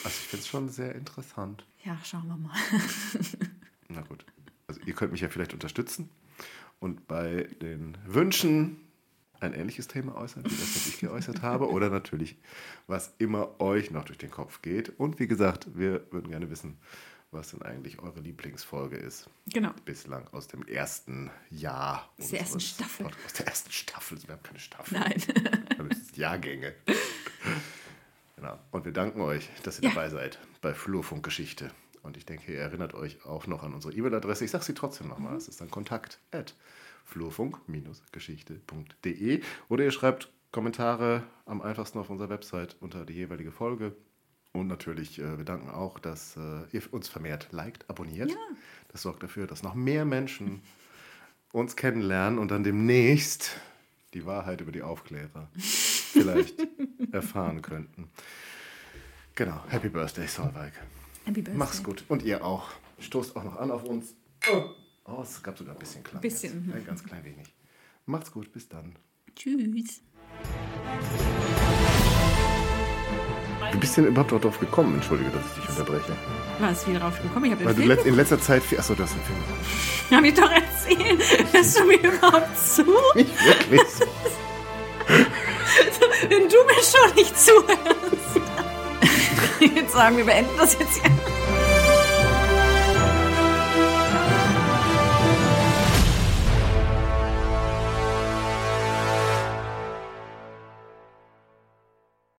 Also ich finde es schon sehr interessant. ja, schauen wir mal. Na gut. Also ihr könnt mich ja vielleicht unterstützen und bei den Wünschen ein ähnliches Thema äußern, wie das, was ich geäußert habe. Oder natürlich, was immer euch noch durch den Kopf geht. Und wie gesagt, wir würden gerne wissen, was denn eigentlich eure Lieblingsfolge ist. Genau. Bislang aus dem ersten Jahr. Aus der ersten Staffel. Aus der ersten Staffel. Wir haben keine Staffel. Nein. Wir haben jetzt Jahrgänge. Genau. Und wir danken euch, dass ihr Ja. dabei seid bei Flurfunk Geschichte. Und ich denke, ihr erinnert euch auch noch an unsere E-Mail-Adresse. Ich sage sie trotzdem nochmal. Es ist dann kontakt at flurfunk-geschichte.de oder ihr schreibt Kommentare am einfachsten auf unserer Website unter die jeweilige Folge. Und natürlich, äh, wir danken auch, dass äh, ihr uns vermehrt liked, abonniert. Das sorgt dafür, dass noch mehr Menschen uns kennenlernen und dann demnächst die Wahrheit über die Aufklärer vielleicht erfahren könnten. Genau, Happy Birthday, Solveig. Happy Birthday. Mach's gut. Und ihr auch. Stoßt auch noch an auf uns. Oh, es gab sogar ein bisschen Klang. Bisschen, Jetzt. Ein ganz klein wenig. Macht's gut, bis dann. Tschüss. Wie bist du denn überhaupt darauf gekommen? Entschuldige, dass ich dich unterbreche. Was wieder drauf gekommen? Ich habe Weil du Film letzt, in letzter Zeit viel. Achso, du hast den Film. Hab ich doch erzählt. Hörst du mir überhaupt zu? Nicht wirklich. Wenn du mir schon nicht zuhörst. Jetzt sagen wir beenden das jetzt hier.